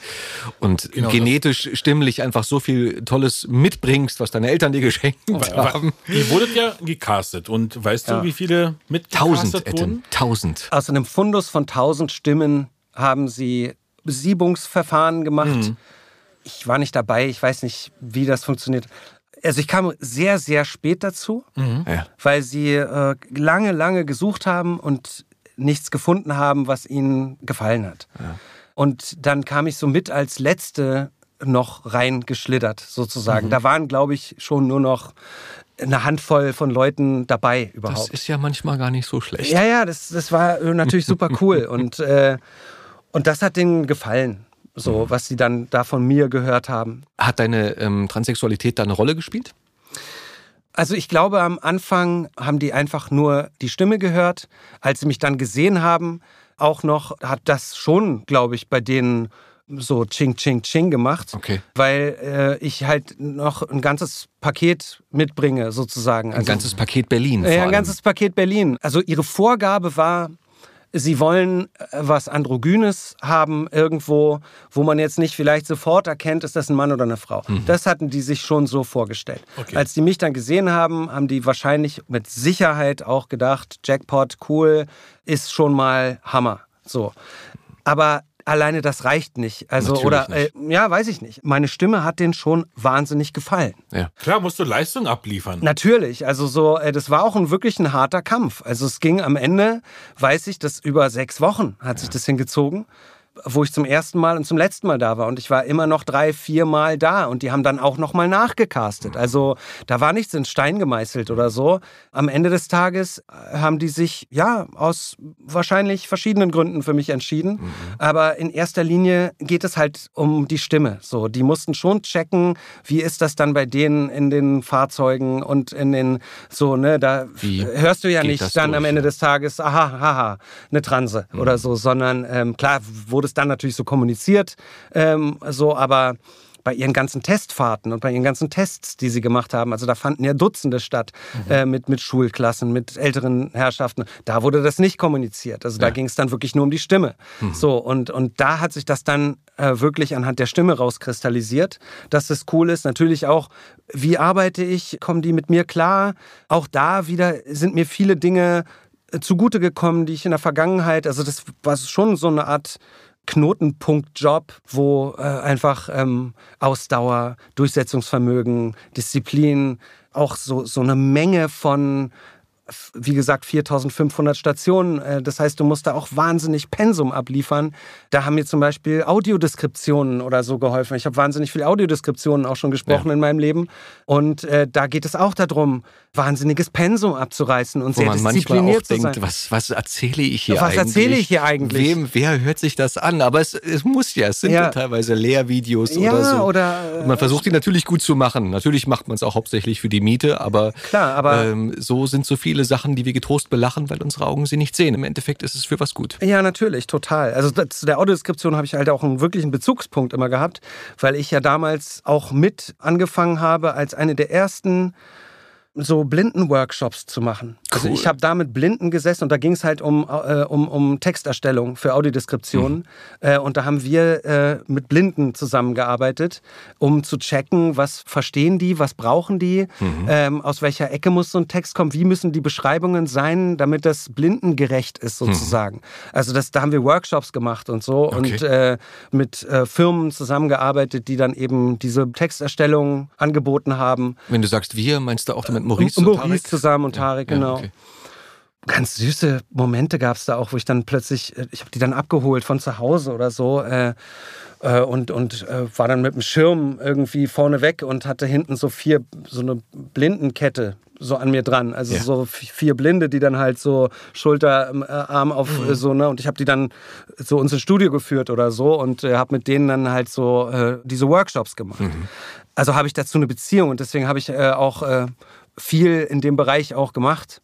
und genau genetisch, das. stimmlich einfach so viel Tolles mitbringst, was deine Eltern dir geschenkt haben. Ihr wurdet ja gecastet und weißt du, wie viele mitgecastet Tausend, wurden? Tausend. Aus einem Fundus von tausend Stimmen haben sie Besiebungsverfahren gemacht. Mhm. Ich war nicht dabei, ich weiß nicht, wie das funktioniert. Also ich kam sehr, sehr spät dazu, mhm. weil sie äh, lange, lange gesucht haben und nichts gefunden haben, was ihnen gefallen hat. Ja. Und dann kam ich so mit als Letzte noch reingeschlittert, sozusagen. Mhm. Da waren, glaube ich, schon nur noch eine Handvoll von Leuten dabei überhaupt. Das ist ja manchmal gar nicht so schlecht. Ja, ja, das, das war natürlich super cool. und äh, und das hat denen gefallen, so mhm. was sie dann da von mir gehört haben. Hat deine ähm, Transsexualität da eine Rolle gespielt? Also ich glaube, am Anfang haben die einfach nur die Stimme gehört. Als sie mich dann gesehen haben, auch noch, hat das schon, glaube ich, bei denen so Ching Ching Ching gemacht, okay. weil äh, ich halt noch ein ganzes Paket mitbringe sozusagen. Ein also, ganzes Paket Berlin. Ja, ein ganzes Paket Berlin. Also ihre Vorgabe war, Sie wollen äh, was Androgynes haben irgendwo, wo man jetzt nicht vielleicht sofort erkennt, ist das ein Mann oder eine Frau. Mhm. Das hatten die sich schon so vorgestellt. Okay. Als die mich dann gesehen haben, haben die wahrscheinlich mit Sicherheit auch gedacht, Jackpot, cool, ist schon mal Hammer. So. Aber alleine das reicht nicht. Also Natürlich oder nicht. Äh, ja, weiß ich nicht. Meine Stimme hat denen schon wahnsinnig gefallen. Ja. Klar, musst du Leistung abliefern. Natürlich, also so, äh, das war auch ein wirklich ein harter Kampf. Also es ging am Ende, weiß ich, dass über sechs Wochen hat ja. sich das hingezogen wo ich zum ersten Mal und zum letzten Mal da war. Und ich war immer noch drei, vier Mal da. Und die haben dann auch noch mal nachgecastet. Also da war nichts in Stein gemeißelt oder so. Am Ende des Tages äh, haben die sich, ja, aus wahrscheinlich verschiedenen Gründen für mich entschieden. Mhm. Aber in erster Linie geht es halt um die Stimme. So, die mussten schon checken, wie ist das dann bei denen in den Fahrzeugen und in den, so, ne, da wie hörst du ja nicht dann durch, am Ende ja. des Tages, aha, haha, eine Transe mhm. oder so, sondern ähm, klar wurde wurde es dann natürlich so kommuniziert, ähm, so, aber bei ihren ganzen Testfahrten und bei ihren ganzen Tests, die sie gemacht haben, also da fanden ja Dutzende statt mhm. äh, mit, mit Schulklassen, mit älteren Herrschaften, da wurde das nicht kommuniziert. Also da ging es dann wirklich nur um die Stimme. Mhm. So, und, und da hat sich das dann äh, wirklich anhand der Stimme rauskristallisiert, dass das cool ist. Natürlich auch, wie arbeite ich, kommen die mit mir klar? Auch da wieder sind mir viele Dinge äh, zugute gekommen, die ich in der Vergangenheit, also das war schon so eine Art Knotenpunktjob, wo äh, einfach ähm, Ausdauer, Durchsetzungsvermögen, Disziplin, auch so, so eine Menge von wie gesagt, 4500 Stationen. Äh, das heißt, du musst da auch wahnsinnig Pensum abliefern. Da haben mir zum Beispiel Audiodeskriptionen oder so geholfen. Ich habe wahnsinnig viel Audiodeskriptionen auch schon gesprochen ja. in meinem Leben. Und äh, da geht es auch darum, wahnsinniges Pensum abzureißen und Wo sehr man diszipliniert manchmal auch denkt, was, was erzähle ich hier was eigentlich? Was erzähle ich hier eigentlich? Wem, wer hört sich das an? Aber es, es muss ja, es sind ja, ja teilweise Lehrvideos ja, oder so. Oder, und man versucht die natürlich gut zu machen. Natürlich macht man es auch hauptsächlich für die Miete, aber, Klar, aber ähm, so sind so viele Sachen, die wir getrost belachen, weil unsere Augen sie nicht sehen. Im Endeffekt ist es für was gut. Ja, natürlich, total. Also zu der Audiodeskription habe ich halt auch einen wirklichen Bezugspunkt immer gehabt, weil ich ja damals auch mit angefangen habe als eine der ersten so Blinden-Workshops zu machen. Also cool. Also ich habe da mit Blinden gesessen und da ging es halt um, äh, um, um Texterstellung für Audiodeskriptionen. Mhm. Äh, und da haben wir äh, mit Blinden zusammengearbeitet, um zu checken, was verstehen die, was brauchen die, mhm. ähm, aus welcher Ecke muss so ein Text kommen, wie müssen die Beschreibungen sein, damit das blindengerecht ist sozusagen. Mhm. Also das, da haben wir Workshops gemacht und so okay. und äh, mit äh, Firmen zusammengearbeitet, die dann eben diese Texterstellung angeboten haben. Wenn du sagst wir, meinst du auch damit Maurice, und Maurice Tarek? zusammen und Tarek, ja, genau. Ja, okay. Ganz süße Momente gab es da auch, wo ich dann plötzlich, äh, ich habe die dann abgeholt von zu Hause oder so äh, äh, und, und äh, war dann mit dem Schirm irgendwie vorne weg und hatte hinten so vier, so eine Blindenkette so an mir dran. Also ja. so vier Blinde, die dann halt so Schulter, äh, Arm auf mhm. so, ne? Und ich habe die dann so ins Studio geführt oder so und äh, habe mit denen dann halt so äh, diese Workshops gemacht. Mhm. Also habe ich dazu eine Beziehung und deswegen habe ich äh, auch viel in dem Bereich auch gemacht.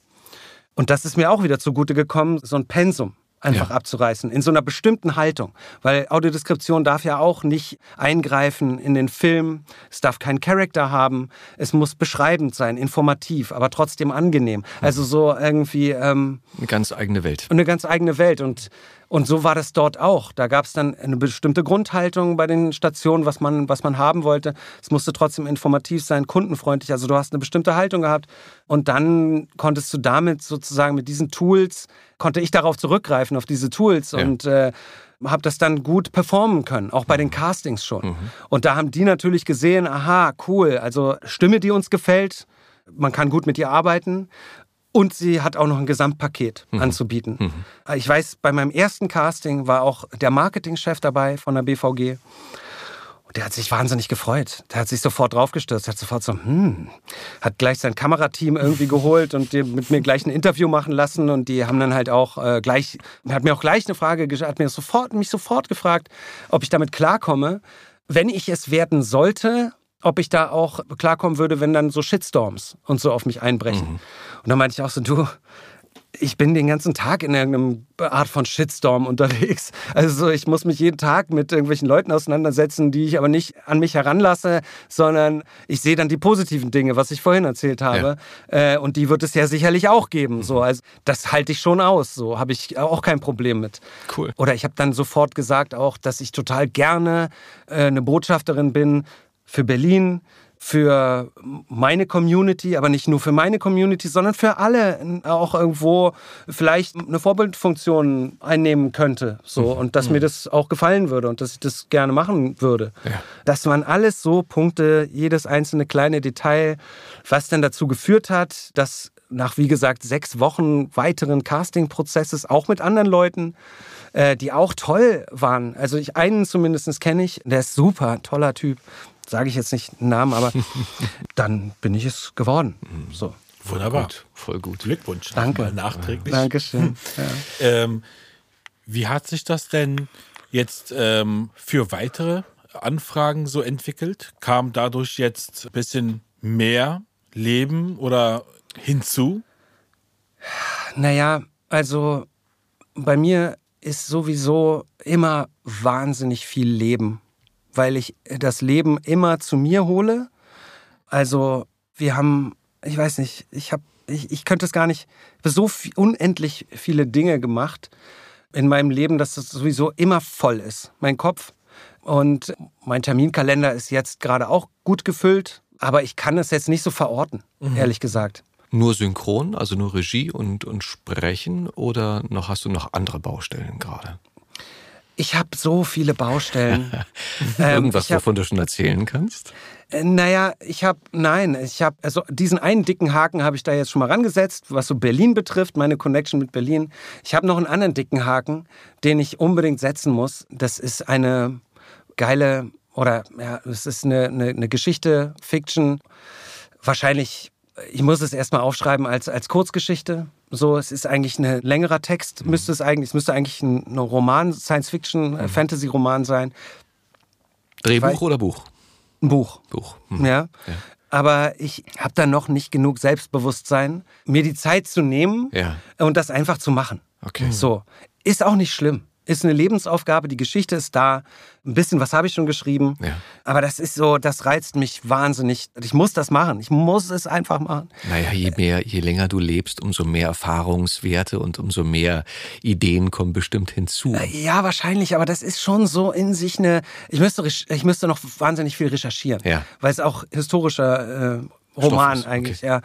Und das ist mir auch wieder zugute gekommen, so ein Pensum einfach ja. abzureißen, in so einer bestimmten Haltung. Weil Audiodeskription darf ja auch nicht eingreifen in den Film, es darf keinen Charakter haben, es muss beschreibend sein, informativ, aber trotzdem angenehm. Also so irgendwie... Ähm, eine ganz eigene Welt. Eine ganz eigene Welt und und so war das dort auch. Da gab es dann eine bestimmte Grundhaltung bei den Stationen, was man, was man haben wollte. Es musste trotzdem informativ sein, kundenfreundlich. Also du hast eine bestimmte Haltung gehabt. Und dann konntest du damit sozusagen mit diesen Tools, konnte ich darauf zurückgreifen, auf diese Tools. Ja. Und äh, habe das dann gut performen können, auch bei den Castings schon. Mhm. Und da haben die natürlich gesehen, aha, cool, also Stimme, die uns gefällt, man kann gut mit ihr arbeiten. Und sie hat auch noch ein Gesamtpaket mhm. anzubieten. Mhm. Ich weiß, bei meinem ersten Casting war auch der Marketingchef dabei von der BVG. Und der hat sich wahnsinnig gefreut. Der hat sich sofort draufgestürzt. Der hat sofort so, hm, hat gleich sein Kamerateam irgendwie geholt und mit mir gleich ein Interview machen lassen. Und die haben dann halt auch äh, gleich, hat mir auch gleich eine Frage hat mir sofort, mich sofort gefragt, ob ich damit klarkomme, wenn ich es werden sollte, ob ich da auch klarkommen würde, wenn dann so Shitstorms und so auf mich einbrechen. Mhm. Und dann meinte ich auch so, du, ich bin den ganzen Tag in irgendeiner Art von Shitstorm unterwegs. Also ich muss mich jeden Tag mit irgendwelchen Leuten auseinandersetzen, die ich aber nicht an mich heranlasse, sondern ich sehe dann die positiven Dinge, was ich vorhin erzählt habe. Ja. Äh, und die wird es ja sicherlich auch geben. So, mhm. also das halte ich schon aus. So habe ich auch kein Problem mit. Cool. Oder ich habe dann sofort gesagt auch, dass ich total gerne äh, eine Botschafterin bin für Berlin, für meine Community, aber nicht nur für meine Community, sondern für alle auch irgendwo vielleicht eine Vorbildfunktion einnehmen könnte. So, mhm. und dass mhm. mir das auch gefallen würde und dass ich das gerne machen würde. Ja. Das waren alles so Punkte, jedes einzelne kleine Detail, was dann dazu geführt hat, dass nach, wie gesagt, sechs Wochen weiteren Castingprozesses, auch mit anderen Leuten, äh, die auch toll waren. Also ich einen zumindest kenne ich, der ist super, toller Typ sage ich jetzt nicht einen Namen, aber dann bin ich es geworden. So. Wunderbar. Gut, voll gut. Glückwunsch. Danke. Mal nachträglich. Dankeschön. Ja. Ähm, wie hat sich das denn jetzt ähm, für weitere Anfragen so entwickelt? Kam dadurch jetzt ein bisschen mehr Leben oder hinzu? Naja, also bei mir ist sowieso immer wahnsinnig viel Leben weil ich das Leben immer zu mir hole. Also wir haben, ich weiß nicht, ich habe, ich, ich könnte es gar nicht, so viel, unendlich viele Dinge gemacht in meinem Leben, dass es sowieso immer voll ist, mein Kopf. Und mein Terminkalender ist jetzt gerade auch gut gefüllt, aber ich kann es jetzt nicht so verorten, mhm. ehrlich gesagt. Nur synchron, also nur Regie und, und Sprechen oder noch hast du noch andere Baustellen gerade? Ich habe so viele Baustellen. Ähm, Irgendwas, ich hab- wovon du schon erzählen kannst? Äh, Naja, ich habe, nein, ich habe, also diesen einen dicken Haken habe ich da jetzt schon mal rangesetzt, was so Berlin betrifft, meine Connection mit Berlin. Ich habe noch einen anderen dicken Haken, den ich unbedingt setzen muss. Das ist eine geile, oder ja, es ist eine, eine, eine Geschichte, Fiction. Wahrscheinlich, ich muss es erstmal aufschreiben als, als Kurzgeschichte. So, es ist eigentlich ein längerer Text, müsste es eigentlich, es müsste eigentlich ein, ein Roman, Science-Fiction, äh, Fantasy-Roman sein. Drehbuch Weil- oder Buch? Ein Buch. Buch. Hm. Ja. Aber ich habe da noch nicht genug Selbstbewusstsein, mir die Zeit zu nehmen Ja. und das einfach zu machen. Okay. So. Ist auch nicht schlimm. Ist eine Lebensaufgabe, die Geschichte ist da. Ein bisschen was habe ich schon geschrieben. Ja. Aber das ist so, das reizt mich wahnsinnig. Ich muss das machen. Ich muss es einfach machen. Naja, je mehr, je länger du lebst, umso mehr Erfahrungswerte und umso mehr Ideen kommen bestimmt hinzu. Ja, wahrscheinlich, aber das ist schon so in sich eine. Ich müsste, ich müsste noch wahnsinnig viel recherchieren. Ja. Weil es auch historischer äh, Roman ist, okay. eigentlich, ja.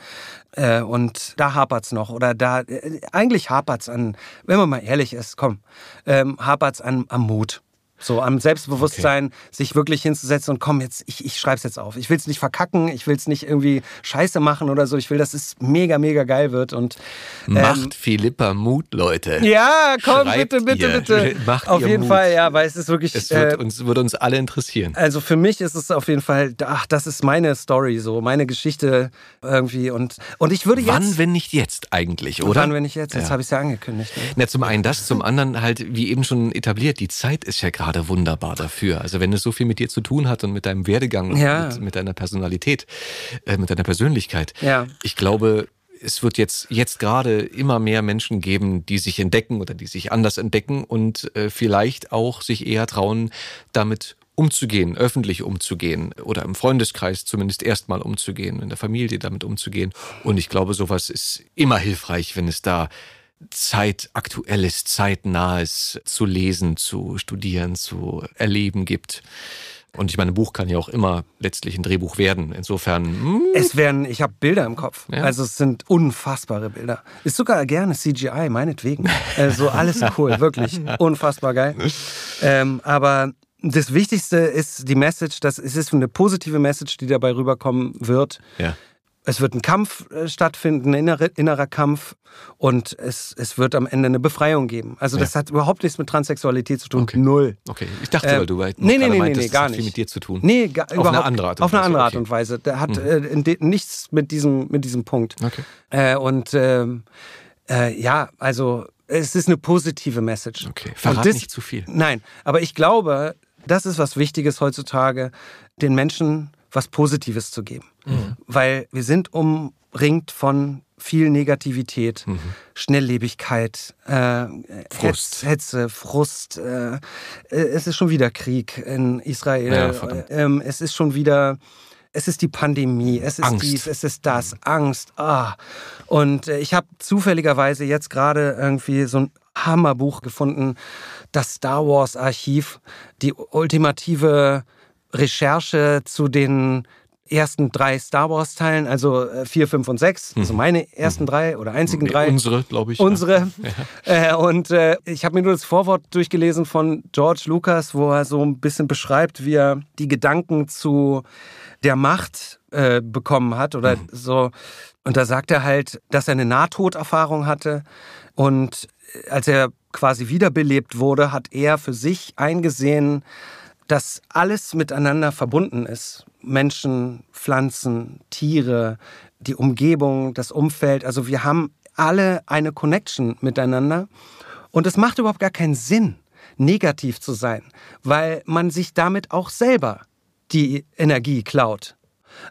Äh, und da hapert's noch. Oder da. Äh, eigentlich hapert's an, wenn man mal ehrlich ist, komm, ähm, hapert's an, am Mut. So am Selbstbewusstsein, sich wirklich hinzusetzen und komm, jetzt, ich, ich schreib's jetzt auf. Ich will's nicht verkacken, ich will's nicht irgendwie scheiße machen oder so. Ich will, dass es mega, mega geil wird. Und ähm, Macht Philippa Mut, Leute. ja, komm, Schreibt bitte, bitte, ihr. bitte. Macht Auf jeden Mut. Fall, ja, weil es ist wirklich. Es wird äh, uns, würde uns alle interessieren. also für mich ist es auf jeden Fall, ach, das ist meine Story, so meine Geschichte irgendwie und und ich würde Wann, jetzt. wenn nicht jetzt eigentlich, oder? Wann, wenn ich jetzt? Jetzt Ja. habe ich es ja angekündigt. Ne? Na, zum einen das, zum anderen halt, wie eben schon etabliert, die Zeit ist ja gerade wunderbar dafür. Also wenn es so viel mit dir zu tun hat und mit deinem Werdegang und Ja. mit, mit deiner Personalität, äh, mit deiner Persönlichkeit, Ja. ich glaube, es wird jetzt, jetzt gerade immer mehr Menschen geben, die sich entdecken oder die sich anders entdecken und äh, vielleicht auch sich eher trauen, damit umzugehen, öffentlich umzugehen oder im Freundeskreis zumindest erstmal umzugehen, in der Familie damit umzugehen. Und ich glaube, sowas ist immer hilfreich, wenn es da zeitaktuelles, zeitnahes zu lesen, zu studieren, zu erleben gibt. Und ich meine, ein Buch kann ja auch immer letztlich ein Drehbuch werden. Insofern, hm, Es werden, ich habe Bilder im Kopf. Ja. Also es sind unfassbare Bilder. Ist sogar gerne CGI, meinetwegen. Also alles cool, wirklich unfassbar geil. Ähm, aber das Wichtigste ist die Message, dass es ist eine positive Message, die dabei rüberkommen wird. ja. Es wird ein Kampf äh, stattfinden, ein innere, innerer Kampf und es, es wird am Ende eine Befreiung geben. Also das hat überhaupt nichts mit Transsexualität zu tun. Okay. Null. Okay, ich dachte, Ähm, weil du weit- nee, nee, nee, meintest, nee, das gar hat viel mit dir zu tun. Nee, gar, Auf überhaupt, eine andere Art und Auf eine Weise, andere Art okay. und Weise. Der hat äh, in de, nichts mit diesem, mit diesem Punkt. Okay. Äh, und ähm, äh, ja, also es ist eine positive Message. Okay, verrat das- nicht zu viel. Nein, aber ich glaube, das ist was Wichtiges heutzutage, den Menschen was Positives zu geben. Mhm. Weil wir sind umringt von viel Negativität, Mhm. Schnelllebigkeit, äh, Frust. Hetz, Hetze, Frust. Äh, äh, es ist schon wieder Krieg in Israel. Ja, ähm, es ist schon wieder, es ist die Pandemie, es ist Angst. dies, es ist das, Angst. Ah. Und äh, ich habe zufälligerweise jetzt gerade irgendwie so ein Hammerbuch gefunden, das Star Wars Archiv, die ultimative Recherche zu den ersten drei Star Wars Teilen, also äh, vier, fünf und sechs, also meine ersten drei oder einzigen drei. Unsere, glaube ich. Unsere. Äh, und äh, ich habe mir nur das Vorwort durchgelesen von George Lucas, wo er so ein bisschen beschreibt, wie er die Gedanken zu der Macht äh, bekommen hat oder so. Und da sagt er halt, dass er eine Nahtoderfahrung hatte und äh, als er quasi wiederbelebt wurde, hat er für sich eingesehen, dass alles miteinander verbunden ist. Menschen, Pflanzen, Tiere, die Umgebung, das Umfeld. Also wir haben alle eine Connection miteinander. Und es macht überhaupt gar keinen Sinn, negativ zu sein, weil man sich damit auch selber die Energie klaut.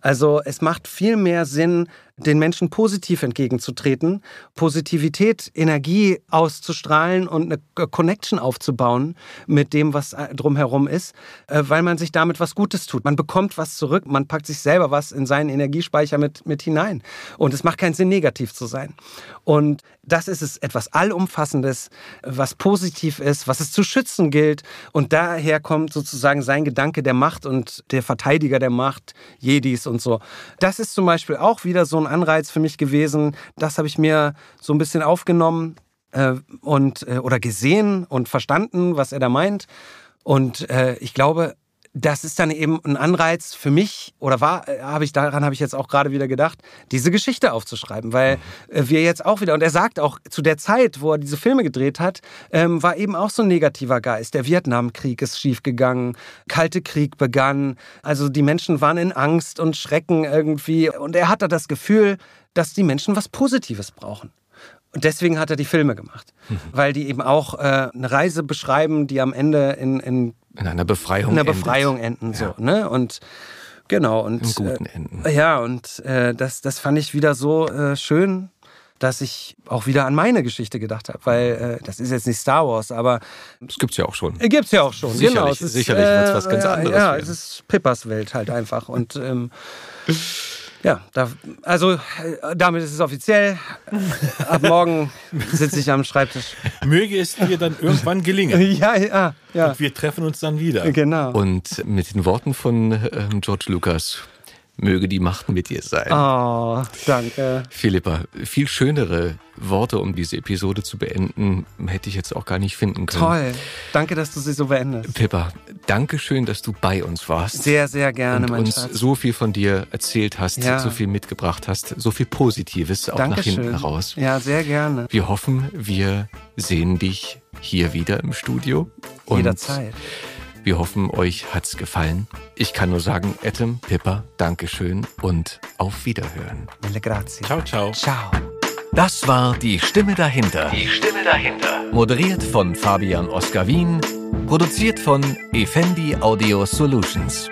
Also es macht viel mehr Sinn, den Menschen positiv entgegenzutreten, Positivität, Energie auszustrahlen und eine Connection aufzubauen mit dem, was äh, drumherum ist, äh, weil man sich damit was Gutes tut. Man bekommt was zurück, man packt sich selber was in seinen Energiespeicher mit, mit hinein. Und es macht keinen Sinn, negativ zu sein. Und das ist es etwas Allumfassendes, was positiv ist, was es zu schützen gilt. Und daher kommt sozusagen sein Gedanke der Macht und der Verteidiger der Macht, Jedis und so. Das ist zum Beispiel auch wieder so ein Anreiz für mich gewesen. Das habe ich mir so ein bisschen aufgenommen. äh, und äh, oder gesehen und verstanden, was er da meint. Und äh, ich glaube, das ist dann eben ein Anreiz für mich oder war äh, habe ich daran habe ich jetzt auch gerade wieder gedacht, diese Geschichte aufzuschreiben, weil äh, wir jetzt auch wieder und er sagt auch zu der Zeit, wo er diese Filme gedreht hat, ähm, war eben auch so ein negativer Geist. Der Vietnamkrieg ist schiefgegangen, Kalte Krieg begann, also die Menschen waren in Angst und Schrecken irgendwie und er hatte das Gefühl, dass die Menschen was Positives brauchen. Und deswegen hat er die Filme gemacht, mhm. weil die eben auch äh, eine Reise beschreiben, die am Ende in, in, in einer Befreiung, in einer Befreiung enden. Ja. So, ne? Und genau und in guten Enden. Äh, ja und äh, das, das fand ich wieder so äh, schön, dass ich auch wieder an meine Geschichte gedacht habe, weil äh, das ist jetzt nicht Star Wars, aber das gibt's ja auch schon. Äh, gibt's ja auch schon. Sicherlich, genau, es ist, sicherlich äh, was ganz anderes. Ja, werden. es ist Pippas Welt halt einfach und ähm, ja, da, also äh, damit ist es offiziell. Ab morgen sitze ich am Schreibtisch. Möge es dir dann irgendwann gelingen. ja, ja, ja. Und wir treffen uns dann wieder. Genau. Und mit den Worten von ähm, George Lucas Möge die Macht mit dir sein. Oh, danke. Philippa, viel schönere Worte, um diese Episode zu beenden, hätte ich jetzt auch gar nicht finden können. Toll. Danke, dass du sie so beendest. Pippa, danke schön, dass du bei uns warst. Sehr, sehr gerne, und mein uns Schatz. so viel von dir erzählt hast, Ja. so viel mitgebracht hast, so viel Positives auch nach Dankeschön. hinten raus. Ja, sehr gerne. Wir hoffen, wir sehen dich hier wieder im Studio. Und Jederzeit. Wir hoffen, euch hat's gefallen. Ich kann nur sagen, Etem, Pippa, Dankeschön und auf Wiederhören. Mille grazie. Ciao, ciao. Ciao. Das war Die Stimme dahinter. Die Stimme dahinter. Moderiert von Fabian Oskar Wien. Produziert von Effendi Audio Solutions.